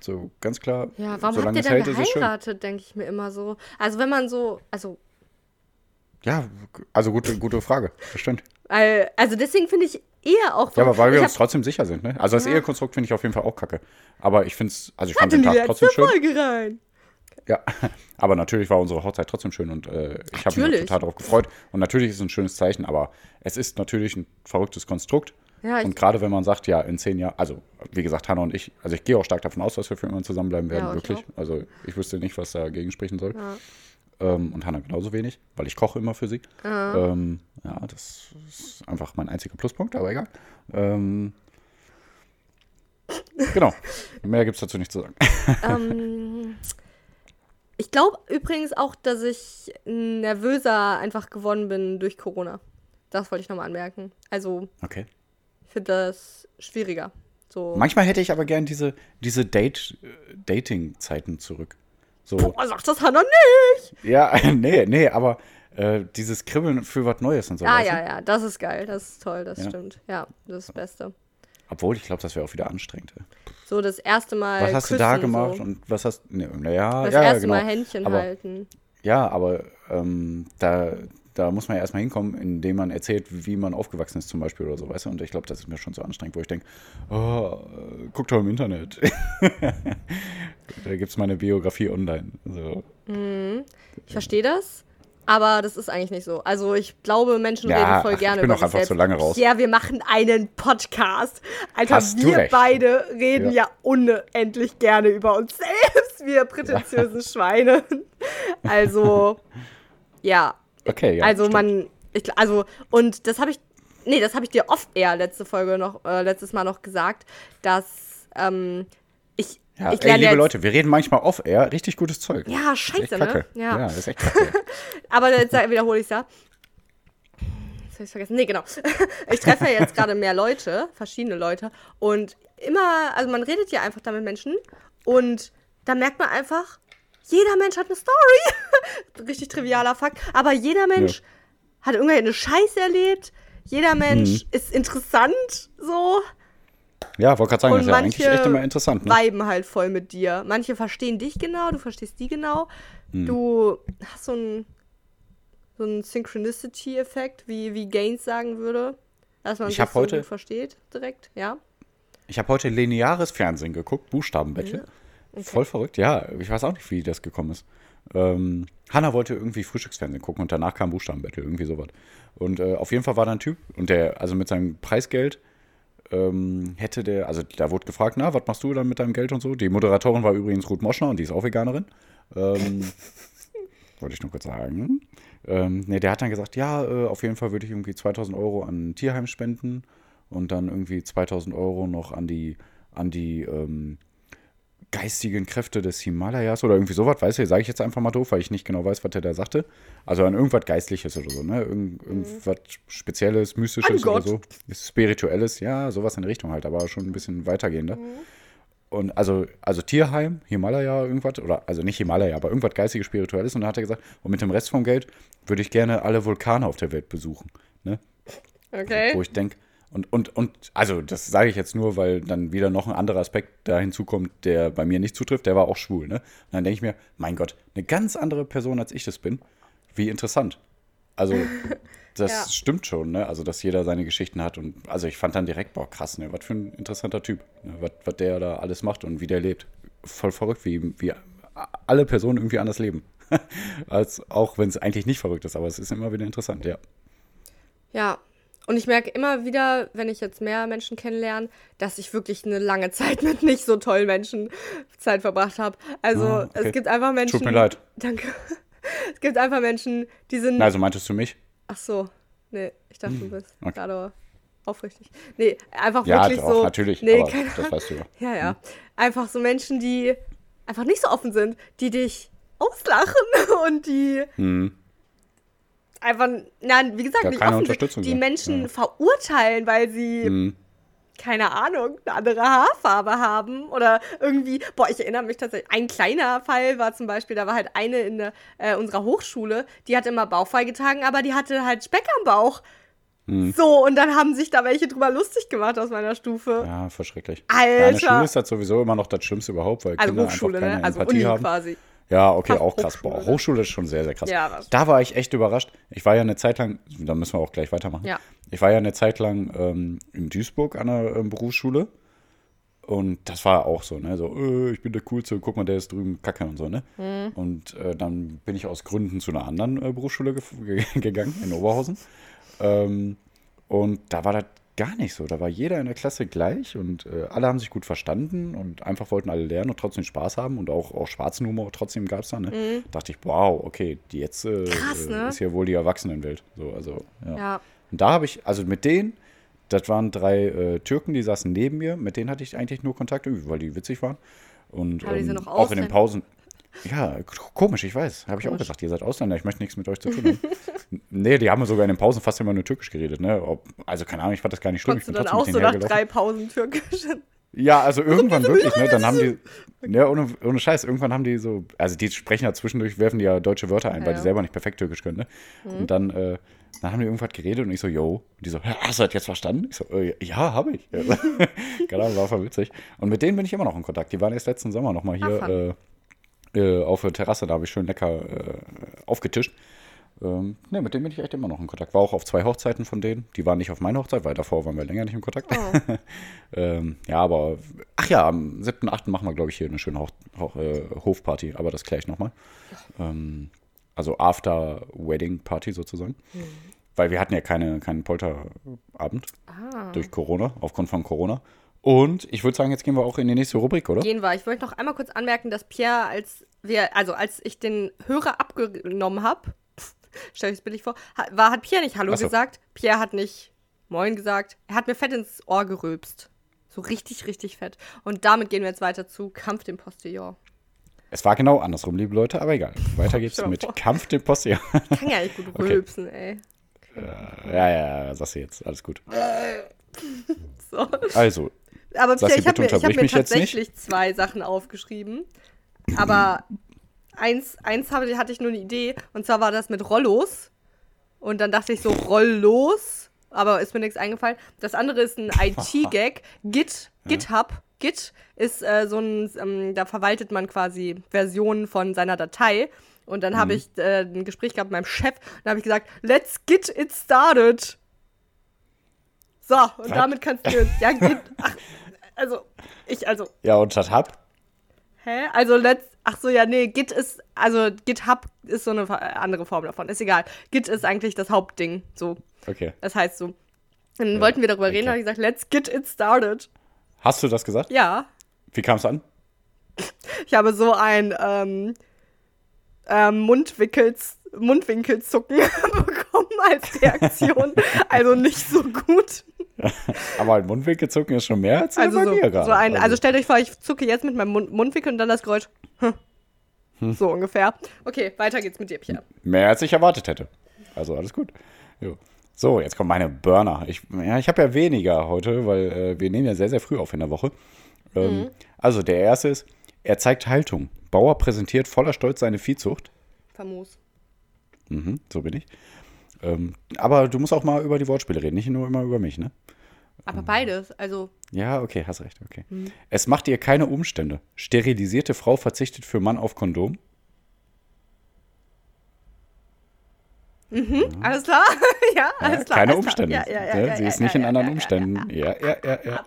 so ganz klar. Ja, warum habt ihr es dann hält, es geheiratet, denke ich mir immer so. Also wenn man so, also Ja, also gute, gute Frage. Das stimmt. Weil, also deswegen finde ich eher auch. Ja, aber weil wir uns trotzdem sicher sind. Ne? Also das Ja. Ehekonstrukt finde ich auf jeden Fall auch kacke. Aber ich finde es, also ich fand den Tag trotzdem schön. Folge rein. Ja, aber natürlich war unsere Hochzeit trotzdem schön und äh, ich habe mich total darauf gefreut. Und natürlich ist es ein schönes Zeichen, aber es ist natürlich ein verrücktes Konstrukt. Ja, ich- und gerade wenn man sagt, ja, in zehn Jahren, also wie gesagt, Hannah und ich, also ich gehe auch stark davon aus, dass wir für immer zusammenbleiben werden, Ja, ich wirklich. auch. Also ich wüsste nicht, was dagegen sprechen soll. Ähm, und Hannah genauso wenig, weil ich koche immer für sie. Ähm, ja, das ist einfach mein einziger Pluspunkt, aber egal. Ähm, genau, mehr gibt es dazu nicht zu sagen. ähm, ich glaube übrigens auch, dass ich nervöser einfach geworden bin durch Corona. Das wollte ich nochmal anmerken. Also, Okay. ich finde das schwieriger. So. Manchmal hätte ich aber gern diese, diese Date, äh, Dating-Zeiten zurück. So, Boah, sagt das Hannah nicht! ja, nee, nee, aber äh, dieses Kribbeln für was Neues und so. Ah, ja, ja, das ist geil. Das ist toll, das Ja. stimmt. Ja, das ist das Beste. Obwohl, ich glaube, das wäre auch wieder anstrengend. So das erste Mal. Was hast küssen, du da gemacht So. und was hast nee, naja, Das ja, ja, erste genau. Mal Händchen aber, halten. Ja, aber ähm, da, da muss man ja erstmal hinkommen, indem man erzählt, wie man aufgewachsen ist zum Beispiel oder so, weißt du? Und ich glaube, das ist mir schon so anstrengend, wo ich denke, oh, äh, guck doch im Internet. da gibt es meine Biografie online. So. Ich verstehe das, aber das ist eigentlich nicht so. Also ich glaube, Menschen Ja, reden voll ach, ich gerne bin über auch einfach selbst. zu lange raus. Ja, wir machen einen Podcast. Alter, Hast du wir beide reden ja. Ja. unendlich gerne über uns selbst, wir prätentiösen Schweine. Also, ja. Okay, ja. also stimmt. man, ich, also, und das habe ich, nee, das habe ich dir oft eher letzte Folge noch, äh, letztes Mal noch gesagt, dass ähm, ich, Ja, ich ey, liebe Leute, wir reden manchmal off-air, richtig gutes Zeug. ja, scheiße, ne? Ja. ja, das ist echt kacke. Aber jetzt wiederhole ich es ja. Jetzt habe ich vergessen. Nee, genau. Ich treffe ja jetzt gerade mehr Leute, verschiedene Leute. Und immer, also man redet ja einfach da mit Menschen. Und da merkt man einfach, jeder Mensch hat eine Story. Richtig trivialer Fakt. Aber jeder Mensch hat irgendeine Scheiße erlebt. Jeder Mensch ist interessant, so. Ja, wollte gerade sagen, das ist ja eigentlich echt immer interessant. Ne? viben halt voll mit dir. Manche verstehen dich genau, du verstehst die genau. Hm. Du hast so einen so einen Synchronicity-Effekt, wie, wie Gaines sagen würde. Dass man Ich sich so heute- gut versteht direkt, ja. Ich habe heute lineares Fernsehen geguckt, Buchstabenbattle. Voll verrückt, ja. Ich weiß auch nicht, wie das gekommen ist. Ähm, Hanna wollte irgendwie Frühstücksfernsehen gucken und danach kam Buchstabenbattle, irgendwie sowas. Und äh, auf jeden Fall war da ein Typ und der, also mit seinem Preisgeld, ähm, hätte der, also da wurde gefragt, na, was machst du dann mit deinem Geld und so? Die Moderatorin war übrigens Ruth Moschner und die ist auch Veganerin. Ähm, wollte ich nur kurz sagen. Ähm, ne, der hat dann gesagt, ja, äh, auf jeden Fall würde ich irgendwie 2000 Euro an ein Tierheim spenden und dann irgendwie 2000 Euro noch an die, an die ähm, geistigen Kräfte des Himalayas oder irgendwie sowas, weißt du, sage ich jetzt einfach mal doof, weil ich nicht genau weiß, was der da sagte. Also an irgendwas Geistliches oder so, ne? Irgend, irgendwas Spezielles, Mystisches oder so. Spirituelles, ja, sowas in Richtung halt, aber schon ein bisschen weitergehender. Und also, also Tierheim, Himalaya, irgendwas, oder also nicht Himalaya, aber irgendwas geistiges, spirituelles. Und dann hat er gesagt, und mit dem Rest vom Geld würde ich gerne alle Vulkane auf der Welt besuchen. Ne? Okay. Wo ich denke, und, und, und, also das sage ich jetzt nur, weil dann wieder noch ein anderer Aspekt da hinzukommt, der bei mir nicht zutrifft, der war auch schwul, ne? Und dann denke ich mir, mein Gott, eine ganz andere Person als ich das bin. Wie interessant. Also, das Ja. stimmt schon, ne? Also, dass jeder seine Geschichten hat. Und also ich fand dann direkt, boah, krass, ne? Was für ein interessanter Typ. Ne? Was, was der da alles macht und wie der lebt. Voll verrückt, wie, wie alle Personen irgendwie anders leben. Als auch wenn es eigentlich nicht verrückt ist, aber es ist immer wieder interessant, ja. Ja. Und ich merke immer wieder, wenn ich jetzt mehr Menschen kennenlerne, dass ich wirklich eine lange Zeit mit nicht so tollen Menschen Zeit verbracht habe. Also Ah, okay. es gibt einfach Menschen. Tut mir leid. Danke. Es gibt einfach Menschen, die sind. Na, also meintest du mich? Ach so. Nee, ich dachte, du bist okay. gerade aufrichtig. Nee, einfach Ja, wirklich doch, so. natürlich. Nee, aber keine das weißt du ja. Ja, ja. Einfach so Menschen, die einfach nicht so offen sind, die dich auslachen und die Hm. Einfach, nein, wie gesagt, Gar nicht keine Unterstützung die. Menschen Ja. verurteilen, weil sie, Hm. keine Ahnung, eine andere Haarfarbe haben oder irgendwie, boah, ich erinnere mich tatsächlich, ein kleiner Fall war zum Beispiel, da war halt eine in der, äh, unserer Hochschule, die hat immer Bauchfrei getragen, aber die hatte halt Speck am Bauch. Hm. So, und dann haben sich da welche drüber lustig gemacht aus meiner Stufe. Ja, voll schrecklich. Alter. Ja, in der Schule ist das sowieso immer noch das Schlimmste überhaupt, weil Also Kinder Hochschule, einfach keine ne? Also Empathie Uni haben. quasi. Ja, okay, auch krass. Boah? Hochschule ist schon sehr, sehr krass. Ja, da war ich echt überrascht. Ich war ja eine Zeit lang, da müssen wir auch gleich weitermachen. Ja. Ich war ja eine Zeit lang ähm, in Duisburg an einer ähm, Berufsschule. Und das war auch so, ne? So, äh, ich bin der Coolste, guck mal, der ist drüben Kacke und so, ne? Und äh, dann bin ich aus Gründen zu einer anderen äh, Berufsschule ge gegangen, in Oberhausen. Ähm, und da war das gar nicht so. Da war jeder in der Klasse gleich und äh, alle haben sich gut verstanden und einfach wollten alle lernen und trotzdem Spaß haben und auch, auch schwarzen Humor trotzdem gab es da. Ne? Dachte ich, wow, okay, die jetzt äh, Krass, ne? ist ja wohl die Erwachsenenwelt. So, also, ja. Ja. Und da habe ich, also mit denen, das waren drei äh, Türken, die saßen neben mir, mit denen hatte ich eigentlich nur Kontakt, weil die witzig waren. Und Aber die ähm, doch auch in den. Pausen. Ja, komisch, ich weiß. Habe ich auch gesagt, ihr seid Ausländer, ich möchte nichts mit euch zu tun haben. nee, die haben sogar in den Pausen fast immer nur Türkisch geredet, ne? Ob, also keine Ahnung, ich fand das gar nicht schlimm. Ich Konntest du bin dann auch so nach drei Pausen Türkisch? Ja, also irgendwann wirklich, ne? Dann haben die, ja, ohne, ohne Scheiß, irgendwann haben die so, also die sprechen ja zwischendurch, werfen die ja deutsche Wörter ein, weil Ja. die selber nicht perfekt Türkisch können, ne? Und dann, äh, dann haben die irgendwas geredet und ich so, yo. Und die so, "Hä, hast du das jetzt verstanden? Ich so, äh, ja, habe ich. Keine Ahnung, war voll witzig. Und mit denen bin ich immer noch in Kontakt. Die waren erst letzten Sommer noch mal Ah, hier äh, äh, auf der Terrasse, da habe ich schön lecker äh, aufgetischt. Ähm, ne, mit denen bin ich echt immer noch in Kontakt. War auch auf zwei Hochzeiten von denen. Die waren nicht auf meiner Hochzeit, weil davor waren wir länger nicht in Kontakt. Oh. ähm, ja, aber, ach ja, am 7.8. machen wir, glaube ich, hier eine schöne Hoch, Hoch, äh, Hofparty, aber das kläre ich nochmal. Ähm, also After-Wedding-Party sozusagen. Hm. Weil wir hatten ja keine, keinen Polterabend Ah. durch Corona, aufgrund von Corona. Und ich würde sagen, jetzt gehen wir auch in die nächste Rubrik, oder? Gehen wir. Ich wollte noch einmal kurz anmerken, dass Pierre, als wir, also als ich den Hörer abgenommen habe, stell ich es billig vor, war, hat Pierre nicht Hallo so. gesagt. Pierre hat nicht Moin gesagt. Er hat mir fett ins Ohr gerülpst. So richtig, richtig fett. Und damit gehen wir jetzt weiter zu Kampf dem Postillon. Es war genau andersrum, liebe Leute, aber egal. Weiter geht's mit vor. Kampf dem Postillon. Kann ja nicht gut Okay. rülpsen, ey. ja, ja, ja, sagst du jetzt. Alles gut. So. Also, Aber Pierre, ich habe mir, ich hab mir tatsächlich zwei Sachen aufgeschrieben. Aber eins, eins habe, hatte ich nur eine Idee. Und zwar war das mit Rollos. Und dann dachte ich so, Rollos. Aber ist mir nichts eingefallen. Das andere ist ein IT-Gag. Git, GitHub. Git ist äh, so ein, ähm, da verwaltet man quasi Versionen von seiner Datei. Und dann Mhm. habe ich äh, ein Gespräch gehabt mit meinem Chef. Und habe ich gesagt, let's get it started. So, und Was? damit kannst du jetzt, ja, Git, ach, also, ich, also, ja, und statt Hub? hä? Also, let's, ach so, ja, nee, Git ist, also, GitHub ist so eine andere Form davon, ist egal. Git ist eigentlich das Hauptding, so, Okay. das heißt so. Dann wollten wir darüber reden, okay. habe ich gesagt, let's get it started. Hast du das gesagt? Ja, Wie kam es an? ich habe so ein, ähm, ähm, Mundwinkelzucken bekommen als Reaktion. also nicht so gut. Aber ein Mundwinkelzucken ist schon mehr als Also bei so, mir gerade. so ein, also stellt euch vor, ich zucke jetzt mit meinem Mund, Mundwinkel und dann das Geräusch. Hm. So ungefähr. Okay, weiter geht's mit dir, Pierre. Mehr als ich erwartet hätte. Also alles gut. Jo. So, jetzt kommen meine Burner. Ich, ja, ich habe ja weniger heute, weil äh, wir nehmen ja sehr, sehr früh auf in der Woche. Ähm, Mhm. Also der erste ist, er zeigt Haltung. Bauer präsentiert voller Stolz seine Viehzucht. Famos. Mhm, so bin ich. Ähm, aber du musst auch mal über die Wortspiele reden, nicht nur immer über mich, ne? Aber beides, also Ja, okay, hast recht, okay. Mhm. Es macht ihr keine Umstände. Sterilisierte Frau verzichtet für Mann auf Kondom. alles klar? ja, alles Ja, klar. keine alles Umstände. Klar. Ja, ja, ja, Ne? ja, Sie ja, ist nicht ja, in ja, anderen ja, Umständen. Ja, ja, ja, ja.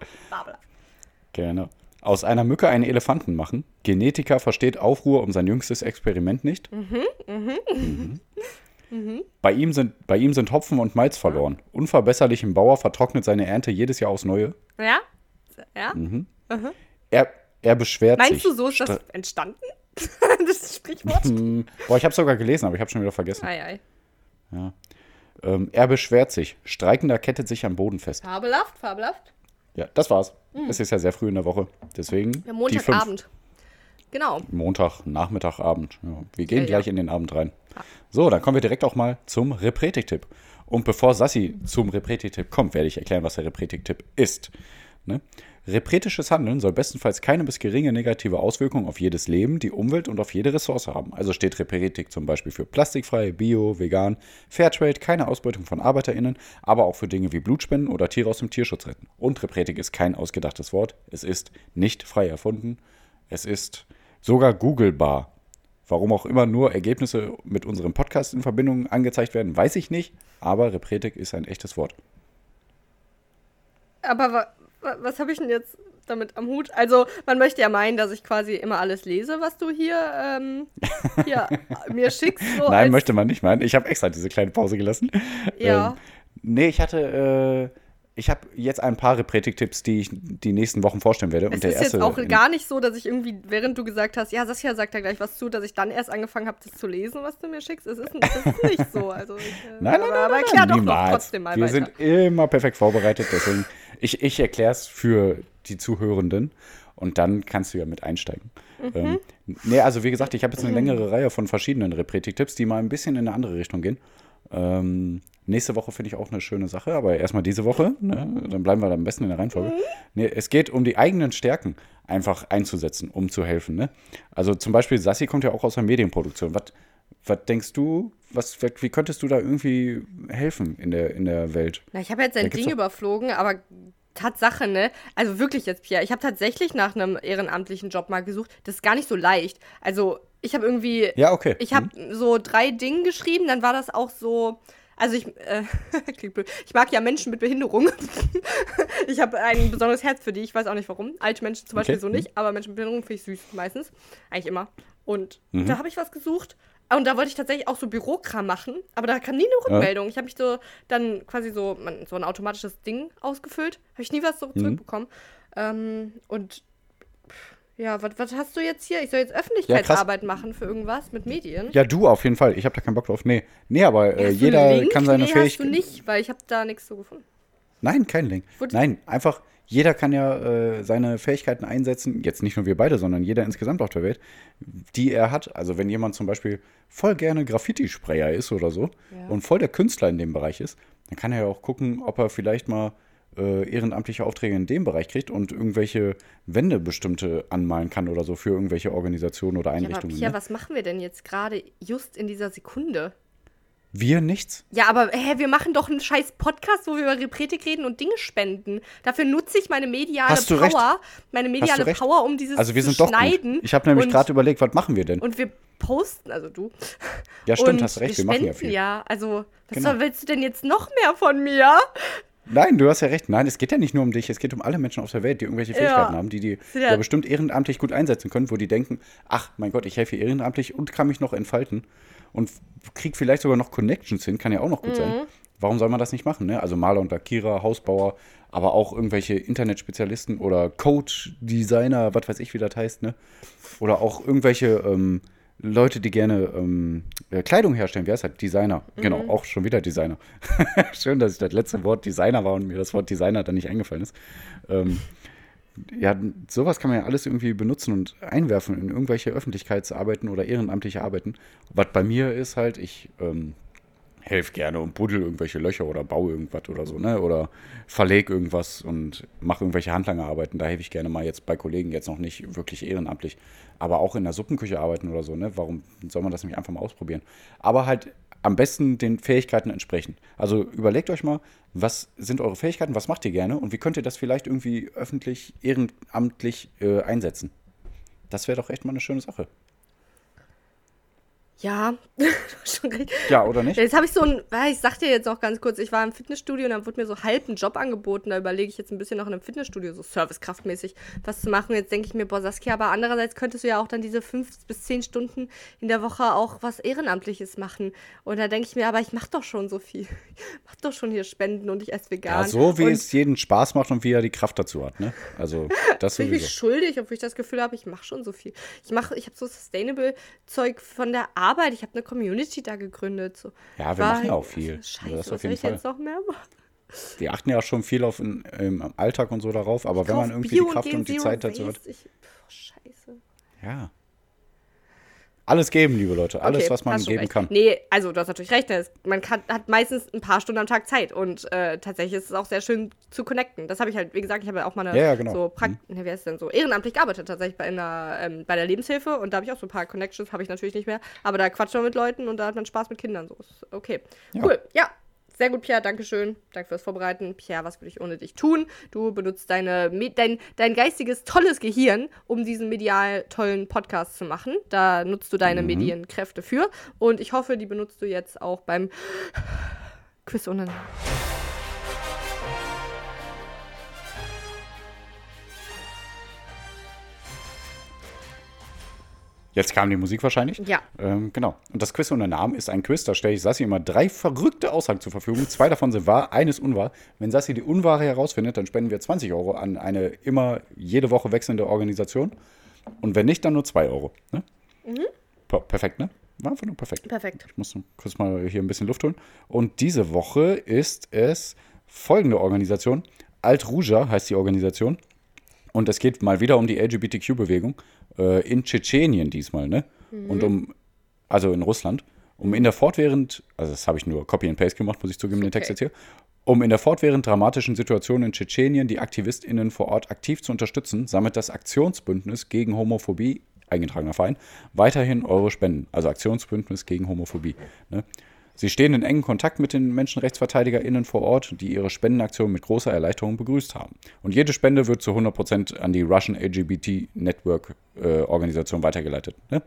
Genau. Aus einer Mücke einen Elefanten machen. Genetiker versteht Aufruhr um sein jüngstes Experiment nicht. Mhm. Bei, ihm sind, bei ihm sind Hopfen und Malz verloren. Unverbesserlichem Bauer vertrocknet seine Ernte jedes Jahr aufs Neue. Ja? Ja? Mhm. Er, er beschwert sich. Meinst du, so ist das entstanden? das Sprichwort? Boah, ich habe sogar gelesen, aber ich habe schon wieder vergessen. Ei, ei. Ähm, er beschwert sich. Streikender kettet sich am Boden fest. Fabelhaft, fabelhaft. Ja, das war's. Es ist ja sehr früh in der Woche. Deswegen. Ja. Montagabend. Genau. Montag, Nachmittag, Abend. Ja, wir gehen Ja, ja. gleich in den Abend rein. So, dann kommen wir direkt auch mal zum Repretik-Tipp. Und bevor Sassi zum Repretik-Tipp kommt, werde ich erklären, was der Repretik-Tipp ist. Ne? Repretisches Handeln soll bestenfalls keine bis geringe negative Auswirkungen auf jedes Leben, die Umwelt und auf jede Ressource haben. Also steht Repretik zum Beispiel für plastikfrei, bio, vegan, Fairtrade, keine Ausbeutung von ArbeiterInnen, aber auch für Dinge wie Blutspenden oder Tiere aus dem Tierschutz retten. Und Repretik ist kein ausgedachtes Wort. Es ist nicht frei erfunden. Es ist sogar googlebar. Warum auch immer nur Ergebnisse mit unserem Podcast in Verbindung angezeigt werden, weiß ich nicht. Aber Repretik ist ein echtes Wort. Aber wa, wa, was habe ich denn jetzt? damit am Hut. Also, man möchte ja meinen, dass ich quasi immer alles lese, was du hier, ähm, hier mir schickst. So Nein, möchte man nicht meinen. Ich habe extra diese kleine Pause gelassen. Ja. Ähm, nee, ich hatte, äh, ich habe jetzt ein paar Repretik-Tipps, die ich die nächsten Wochen vorstellen werde. Es und der ist erste jetzt auch gar nicht so, dass ich irgendwie, während du gesagt hast, ja, Saskia sagt da gleich was zu, dass ich dann erst angefangen habe, das zu lesen, was du mir schickst. Es ist, es ist nicht so. Also ich, äh, Nein, nein, aber, nein, aber nein, erklär doch noch niemals. trotzdem mal Wir weiter. sind immer perfekt vorbereitet, deswegen ich, ich erkläre es für die Zuhörenden und dann kannst du ja mit einsteigen. Mhm. Ähm, nee, also wie gesagt, ich habe jetzt eine längere Reihe von verschiedenen Repretik-Tipps, die mal ein bisschen in eine andere Richtung gehen. Ähm, nächste Woche finde ich auch eine schöne Sache, aber erstmal diese Woche, ne? dann bleiben wir da am besten in der Reihenfolge. Mhm. Nee, es geht um die eigenen Stärken einfach einzusetzen, um zu helfen. Ne? Also zum Beispiel, Sassi kommt ja auch aus der Medienproduktion. Was, was denkst du, was, wie könntest du da irgendwie helfen in der, in der Welt? Na, ich habe jetzt ein Ding überflogen, aber Tatsache, ne? Also wirklich jetzt, Pierre, ich habe tatsächlich nach einem ehrenamtlichen Job mal gesucht. Das ist gar nicht so leicht. Also, ich habe irgendwie. Ja, okay. Ich habe so drei Dinge geschrieben, dann war das auch so. Also ich, äh. Ich mag ja Menschen mit Behinderung. ich habe ein besonderes Herz für die. Ich weiß auch nicht warum. Alte Menschen zum Beispiel Okay. so nicht, aber Menschen mit Behinderung finde ich süß meistens. Eigentlich immer. Und Mhm. da habe ich was gesucht. Und da wollte ich tatsächlich auch so Bürokram machen, aber da kam nie eine Ja. Rückmeldung. Ich habe mich so dann quasi so, so ein automatisches Ding ausgefüllt. Habe ich nie was so Mhm. zurückbekommen. Ähm, und ja, was was hast du jetzt hier? Ich soll jetzt Öffentlichkeitsarbeit machen für irgendwas mit Medien. Ja, du auf jeden Fall. Ich habe da keinen Bock drauf. Nee, nee aber äh, jeder Link? kann seine nee, hast du Fähigkeiten. nicht, weil ich habe da nichts so gefunden. Nein, kein Link. Wurde- Nein, einfach jeder kann ja äh, seine Fähigkeiten einsetzen. Jetzt nicht nur wir beide, sondern jeder insgesamt auf der Welt, die er hat. Also wenn jemand zum Beispiel voll gerne Graffiti-Sprayer ist oder so Ja. und voll der Künstler in dem Bereich ist, dann kann er ja auch gucken, ob er vielleicht mal äh, ehrenamtliche Aufträge in dem Bereich kriegt und irgendwelche Wände bestimmte anmalen kann oder so für irgendwelche Organisationen oder Ja, Einrichtungen. Pia, ne? was machen wir denn jetzt gerade just in dieser Sekunde? Wir nichts. Ja, aber hä, wir machen doch einen scheiß Podcast, wo wir über Repretik reden und Dinge spenden. Dafür nutze ich meine mediale Power, recht. meine mediale. Power, um dieses Also wir zu sind doch schneiden. gut. Ich habe nämlich gerade überlegt, was machen wir denn? Und wir posten, also du. Ja, stimmt, und hast recht, wir machen ja viel. Ja, also, was Genau. willst du denn jetzt noch mehr von mir? Nein, du hast ja recht. Nein, es geht ja nicht nur um dich, es geht um alle Menschen auf der Welt, die irgendwelche Fähigkeiten haben, die die Ja. ja bestimmt ehrenamtlich gut einsetzen können, wo die denken, ach mein Gott, ich helfe ehrenamtlich und kann mich noch entfalten und krieg vielleicht sogar noch Connections hin, kann ja auch noch gut sein. Warum soll man das nicht machen? Ne? Also Maler und Lackierer, Hausbauer, aber auch irgendwelche Internetspezialisten oder Coach, Designer, was weiß ich, wie das heißt, ne? Oder auch irgendwelche ähm, Leute, die gerne ähm, äh, Kleidung herstellen. Wie heißt das? Designer. Genau, auch schon wieder Designer. Schön, dass ich das letzte Wort Designer war und mir das Wort Designer dann nicht eingefallen ist. Ähm, ja, sowas kann man ja alles irgendwie benutzen und einwerfen in irgendwelche Öffentlichkeitsarbeiten oder ehrenamtliche Arbeiten. Was bei mir ist halt, ich ähm, helfe gerne und buddel irgendwelche Löcher oder baue irgendwas oder so, ne? Oder verlege irgendwas und mache irgendwelche Handlangerarbeiten. Da helfe ich gerne mal jetzt bei Kollegen jetzt noch nicht wirklich ehrenamtlich. Aber auch in der Suppenküche arbeiten oder so, ne? Warum soll man das nicht einfach mal ausprobieren? Aber halt am besten den Fähigkeiten entsprechend. Also überlegt euch mal, was sind eure Fähigkeiten, was macht ihr gerne und wie könnt ihr das vielleicht irgendwie öffentlich, ehrenamtlich äh, einsetzen? Das wäre doch echt mal eine schöne Sache. Ja, schon recht. Ja, oder nicht? Jetzt habe ich so ein, ich sag dir jetzt auch ganz kurz, ich war im Fitnessstudio und dann wurde mir so halb ein Job angeboten. Da überlege ich jetzt ein bisschen noch in einem Fitnessstudio, so servicekraftmäßig, was zu machen. Jetzt denke ich mir, boah, Saskia, aber andererseits könntest du ja auch dann diese fünf bis zehn Stunden in der Woche auch was Ehrenamtliches machen. Und da denke ich mir, aber ich mache doch schon so viel. Ich mache doch schon hier Spenden und ich esse vegan. Ja, so wie und es jeden Spaß macht und wie er die Kraft dazu hat, ne? Also, das bin ich mich schuldig, obwohl ich das Gefühl habe, ich mache schon so viel. Ich mache, ich habe so Sustainable Zeug von der Arbeit. Ich habe eine Community da gegründet. So. Ja, wir War- machen ja auch viel. Scheiße, Also das auf was soll jeden ich Fall. jetzt noch mehr machen? Wir achten ja schon viel auf in, im Alltag und so darauf, aber wenn man irgendwie Bio die Kraft gegen und die Zeit dazu hat. Ich, pff, scheiße. Ja. Alles geben, liebe Leute. Alles, Okay, was man geben recht. kann. Nee, also du hast natürlich recht. Man kann, hat meistens ein paar Stunden am Tag Zeit und äh, tatsächlich ist es auch sehr schön zu connecten. Das habe ich halt, wie gesagt, ich habe ja auch mal eine Ja, genau. so Prakt ne, wie heißt es denn so ehrenamtlich gearbeitet tatsächlich bei einer ähm, bei der Lebenshilfe und da habe ich auch so ein paar Connections, habe ich natürlich nicht mehr, aber da quatscht man mit Leuten und da hat man Spaß mit Kindern so. Ist Okay. Ja. Cool. Ja. Sehr gut, Pierre, danke schön. Danke fürs Vorbereiten. Pierre, was würde ich ohne dich tun? Du benutzt deine, dein, dein geistiges, tolles Gehirn, um diesen medial tollen Podcast zu machen. Da nutzt du deine Medienkräfte für. Und ich hoffe, die benutzt du jetzt auch beim Quiz ohne Jetzt kam die Musik wahrscheinlich. Ja. Ähm, genau. Und das Quiz ohne Namen ist ein Quiz. Da stelle ich Sassi immer drei verrückte Aussagen zur Verfügung. Zwei davon sind wahr, eines unwahr. Wenn Sassi die unwahre herausfindet, dann spenden wir 20 Euro an eine immer jede Woche wechselnde Organisation. Und wenn nicht, dann nur 2 Euro. Ne? Per perfekt, ne? War einfach nur perfekt. Perfekt. Ich muss kurz mal hier ein bisschen Luft holen. Und diese Woche ist es folgende Organisation. Alt Ruja heißt die Organisation. Und es geht mal wieder um die LGBTQ-Bewegung äh, in Tschetschenien diesmal, ne? Und um, also in Russland, um in der fortwährend, also das habe ich nur Copy and Paste gemacht, muss ich zugeben, den Text okay. jetzt hier, um in der fortwährend dramatischen Situation in Tschetschenien die AktivistInnen vor Ort aktiv zu unterstützen, sammelt das Aktionsbündnis gegen Homophobie, eingetragener Verein, weiterhin eure Spenden. Also Aktionsbündnis gegen Homophobie. Ne? Sie stehen in engem Kontakt mit den MenschenrechtsverteidigerInnen vor Ort, die ihre Spendenaktion mit großer Erleichterung begrüßt haben. Und jede Spende wird zu 100% an die Russian LGBT Network äh, Organisation weitergeleitet. Ne?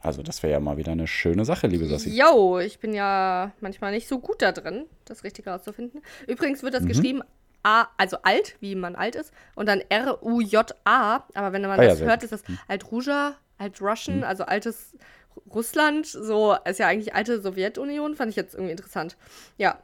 Also das wäre ja mal wieder eine schöne Sache, liebe Sassi. Yo, ich bin ja manchmal nicht so gut da drin, das richtig herauszufinden. Übrigens wird das Mhm. geschrieben A, also alt, wie man alt ist, und dann R-U-J-A. Aber wenn man Ah ja, das sehr hört, ist das Alt-Ruja, Alt-Russian, Mhm. also altes Russland. So, ist ja eigentlich alte Sowjetunion, fand ich jetzt irgendwie interessant. Ja,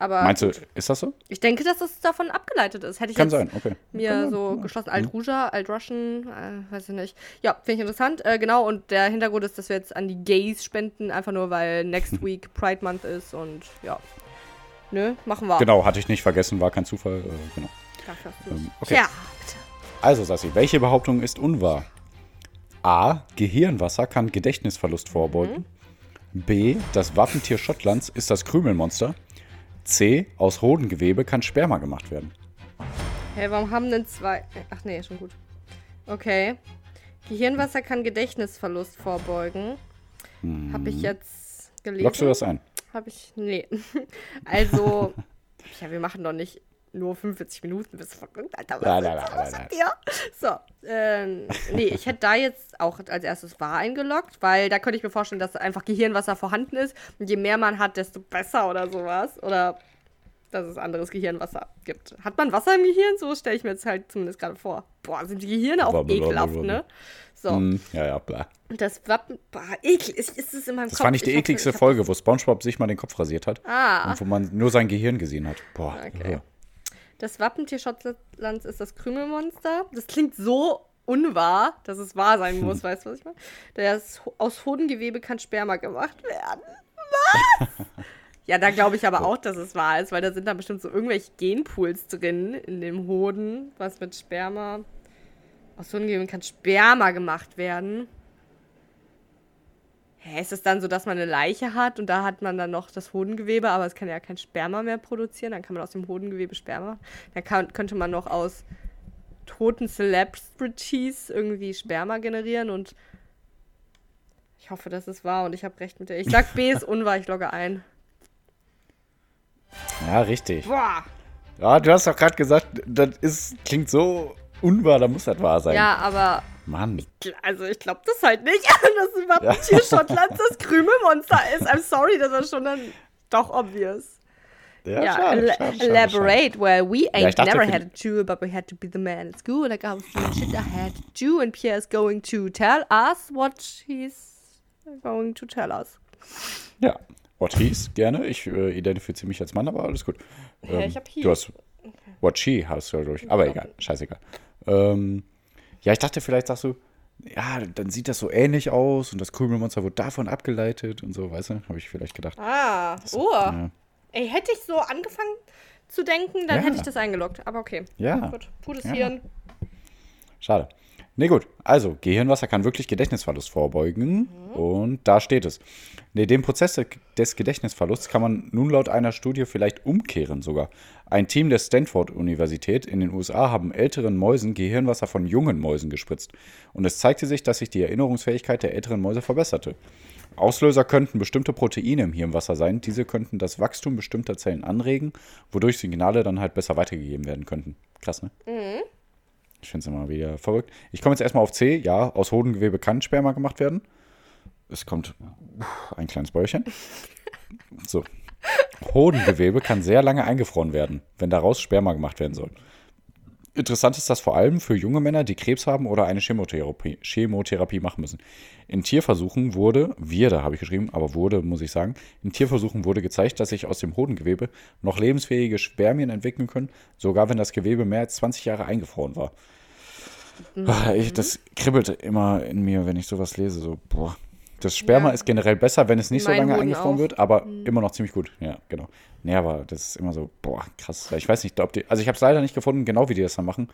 aber Meinst du, ist das so? ich denke, dass es davon abgeleitet ist. Hätte ich Kann sein, okay. mir Kann so sein. Mhm. geschlossen. Alt-Ruja, Alt-Russian, äh, weiß ich nicht. Ja, finde ich interessant. Äh, genau, und der Hintergrund ist, dass wir jetzt an die Gays spenden, einfach nur, weil next week Pride Month ist und ja. Nö, machen wir. Genau, hatte ich nicht vergessen, war kein Zufall. Äh, genau. Du's. Ähm, okay. Ja, bitte. Also, Sassi, welche Behauptung ist unwahr? A. Gehirnwasser kann Gedächtnisverlust vorbeugen. B. Das Wappentier Schottlands ist das Krümelmonster. C. Aus Hodengewebe kann Sperma gemacht werden. Hey, warum haben denn zwei. Ach nee, schon gut. Okay. Gehirnwasser kann Gedächtnisverlust vorbeugen. Habe ich jetzt gelesen? Lockst du das ein? Habe ich. Nee. Also. ja, wir machen doch nicht nur 45 Minuten. Bist verrückt, Alter? Was Nein, nein, nein, nein, dir? So. Ähm, nee, ich hätte da jetzt auch als erstes wahr eingeloggt, weil da könnte ich mir vorstellen, dass einfach Gehirnwasser vorhanden ist. Und je mehr man hat, desto besser oder sowas. Oder dass es anderes Gehirnwasser gibt. Hat man Wasser im Gehirn? So stelle ich mir jetzt halt zumindest gerade vor. Boah, sind die Gehirne auch Blablabla. ekelhaft, ne? So. Hm, ja, ja, bla. Das Wappen. Boah, ekel. Ist, ist es in meinem Das Kopf? war nicht die Ich hoffe, ekligste hab- Folge, wo Spongebob sich mal den Kopf rasiert hat. Ah. Und wo man nur sein Gehirn gesehen hat. Boah. Okay. ja. Das Wappentier Schottlands ist das Krümelmonster. Das klingt so unwahr, dass es wahr sein muss, weißt du, was ich meine? Das, aus Hodengewebe kann Sperma gemacht werden. Was? ja, da glaube ich aber auch, dass es wahr ist, weil da sind da bestimmt so irgendwelche Genpools drin in dem Hoden, was mit Sperma. Aus Hodengewebe kann Sperma gemacht werden. Hä, ist es dann so, dass man eine Leiche hat und da hat man dann noch das Hodengewebe, aber es kann ja kein Sperma mehr produzieren. Dann kann man aus dem Hodengewebe Sperma machen. Dann kann, könnte man noch aus toten Celebrities irgendwie Sperma generieren und ich hoffe, das ist wahr und ich habe recht mit der. Ich sag B ist unwahr, ich logge ein. ja, richtig. Boah! Ja, du hast doch gerade gesagt, das ist, klingt so unwahr, da muss das wahr sein. Ja, aber Mann. also ich glaube das halt nicht, dass überhaupt ein Tier Schottlands das Krümelmonster ist. I'm sorry, das war schon dann doch obvious. Ja, Yeah, schade, el- schade, schade, schade. elaborate. Well, we Ja, ich ain't dachte never had a Jew, but we had to be the man at school. Like I was shit I had to do, and Pierre is going to tell us what he's going to tell us. Ja, what he's, gerne. Ich äh, identifiziere mich als Mann, aber alles gut. Ähm, ich hab he. Du hast what she hast du durch. Aber egal, scheißegal. Ähm, ja, ich dachte, vielleicht sagst du, ja, dann sieht das so ähnlich aus und das Krümelmonster wird davon abgeleitet und so, weißt du? Habe ich vielleicht gedacht. Ah, oh. Ja. Ey, hätte ich so angefangen zu denken, dann Ja. hätte ich das eingeloggt. Aber okay. Ja. Gut, gutes Ja. Hirn. Schade. Nee, gut. Also, Gehirnwasser kann wirklich Gedächtnisverlust vorbeugen. Und da steht es. Nee, den Prozess de- des Gedächtnisverlusts kann man nun laut einer Studie vielleicht umkehren sogar. Ein Team der Stanford-Universität in den USA haben älteren Mäusen Gehirnwasser von jungen Mäusen gespritzt. Und es zeigte sich, dass sich die Erinnerungsfähigkeit der älteren Mäuse verbesserte. Auslöser könnten bestimmte Proteine im Hirnwasser sein. Diese könnten das Wachstum bestimmter Zellen anregen, wodurch Signale dann halt besser weitergegeben werden könnten. Krass, ne? Ich finde es immer wieder verrückt. Ich komme jetzt erstmal auf C. Ja, aus Hodengewebe kann Sperma gemacht werden. Es kommt ein kleines Bäuerchen. So. Hodengewebe kann sehr lange eingefroren werden, wenn daraus Sperma gemacht werden soll. Interessant ist das vor allem für junge Männer, die Krebs haben oder eine Chemotherapie, Chemotherapie machen müssen. In Tierversuchen wurde, wir, da habe ich geschrieben, aber wurde, muss ich sagen, in Tierversuchen wurde gezeigt, dass sich aus dem Hodengewebe noch lebensfähige Spermien entwickeln können, sogar wenn das Gewebe mehr als 20 Jahre eingefroren war. Ah, Ich, das kribbelt immer in mir, wenn ich sowas lese. So, boah. Das Sperma Ja. ist generell besser, wenn es nicht so Mein lange Hoden eingefroren auch. wird, aber immer noch ziemlich gut. Ja, genau. Nee, aber das ist immer so, boah, krass. Ich weiß nicht, ob die, also ich habe es leider nicht gefunden, genau wie die das dann machen.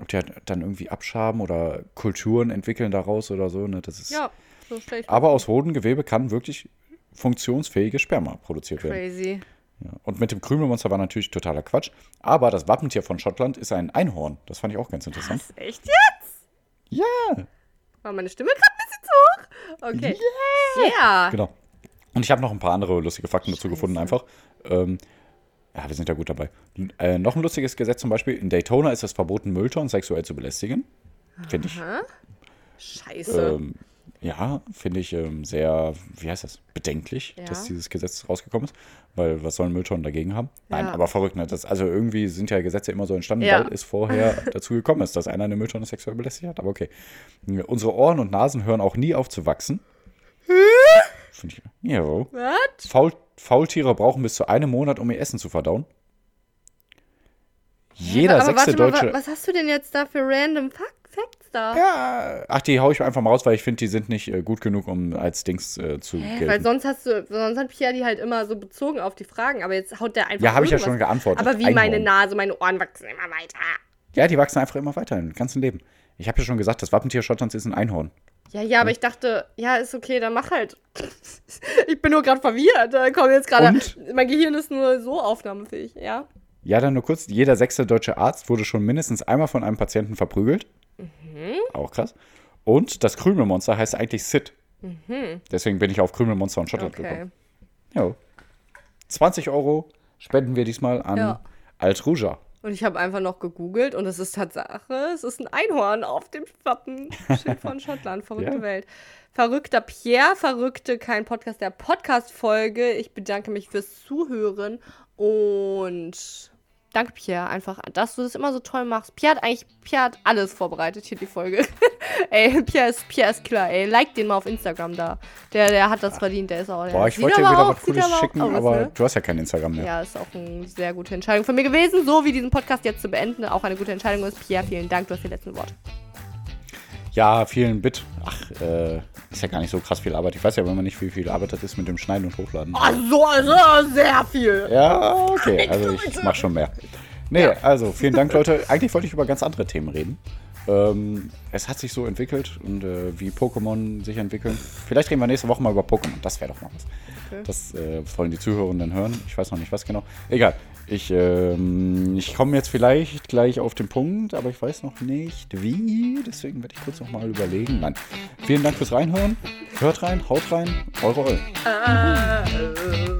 Ob die halt dann irgendwie abschaben oder Kulturen entwickeln daraus oder so. Ne? Das ist, Ja, so ich aber aus Hodengewebe kann wirklich funktionsfähiges Sperma produziert werden. Crazy. Ja. Und mit dem Krümelmonster war natürlich totaler Quatsch. Aber das Wappentier von Schottland ist ein Einhorn. Das fand ich auch ganz interessant. Was? Echt jetzt? Ja, War meine Stimme gerade Okay. Ja. genau. Und ich habe noch ein paar andere lustige Fakten dazu Scheiße. gefunden, einfach. Ähm, ja, wir sind ja gut dabei. Äh, noch ein lustiges Gesetz zum Beispiel: In Daytona ist es verboten, Mülltonnen sexuell zu belästigen. Finde ich. Scheiße. Ähm, ja, finde ich ähm, sehr, wie heißt das, bedenklich, Ja. dass dieses Gesetz rausgekommen ist. Weil was sollen Mülltonnen dagegen haben? Nein, Ja. aber verrückt, ne? Das, also irgendwie sind ja Gesetze immer so entstanden, Ja. weil es vorher dazu gekommen ist, dass einer eine Mülltonne sexuell belästigt hat. Aber okay. Unsere Ohren und Nasen hören auch nie auf zu wachsen. Finde ich. Ja. Was? Faul, Faultiere brauchen bis zu einem Monat, um ihr Essen zu verdauen. Jeder Aber sechste warte mal, Deutsche. wa- was hast du denn jetzt da für random Fac- Facts da? Ja, ach, die hau ich einfach mal raus, weil ich finde, die sind nicht äh, gut genug, um als Dings äh, zu Hä? gelten. Weil sonst hast du, sonst hat Pierre die halt immer so bezogen auf die Fragen, aber jetzt haut der einfach. Ja, habe ich ja schon geantwortet. Aber wie Einhorn. meine Nase, meine Ohren wachsen immer weiter. Ja, die wachsen einfach immer weiter im ganzen Leben. Ich habe ja schon gesagt, das Wappentier Schottlands ist ein Einhorn. Ja, ja, aber ich dachte, ja, ist okay, dann mach halt. ich bin nur gerade verwirrt. Da kommt jetzt gerade. Mein Gehirn ist nur so aufnahmefähig, ja. Ja, dann nur kurz, jeder sechste deutsche Arzt wurde schon mindestens einmal von einem Patienten verprügelt. Mhm. Auch krass. Und das Krümelmonster heißt eigentlich Sid. Deswegen bin ich auf Krümelmonster und Schottland Mhm. Okay. gekommen. Ja. 20 Euro spenden wir diesmal an Ja. Altruja. Und ich habe einfach noch gegoogelt und es ist Tatsache, es ist ein Einhorn auf dem Wappenschild von Schottland. Verrückte Ja. Welt. Verrückter Pierre, verrückte, kein Podcast, der Podcast-Folge. Ich bedanke mich fürs Zuhören und danke Pierre einfach, dass du das immer so toll machst. Pierre hat eigentlich, Pierre hat alles vorbereitet hier, die Folge. ey, Pierre ist, Pierre ist klar, ey. Like den mal auf Instagram da. Der, der hat das verdient, der ist auch. Boah, ich wollte dir wieder was Cooles schicken, aus, aber ne? du hast ja kein Instagram mehr. Ja, ist auch eine sehr gute Entscheidung von mir gewesen, so wie diesen Podcast jetzt zu beenden. Auch eine gute Entscheidung ist. Pierre, vielen Dank, du hast die letzten Worte. Ja, vielen Bit. Ach, äh, ist ja gar nicht so krass viel Arbeit. Ich weiß ja, wenn man nicht viel, viel Arbeit hat, ist mit dem Schneiden und Hochladen. Also, also sehr viel. Ja, okay. Also ich mach schon mehr. Nee, also vielen Dank, Leute. Eigentlich wollte ich über ganz andere Themen reden. Ähm, es hat sich so entwickelt und äh, wie Pokémon sich entwickeln. Vielleicht reden wir nächste Woche mal über Pokémon. Das wäre doch mal was. Das äh, wollen die Zuhörenden hören. Ich weiß noch nicht, was genau. Egal. Ich, ähm, ich komme jetzt vielleicht gleich auf den Punkt, aber ich weiß noch nicht wie. Deswegen werde ich kurz noch mal überlegen. Nein. Vielen Dank fürs Reinhören. Hört rein, haut rein. Eure Eulen.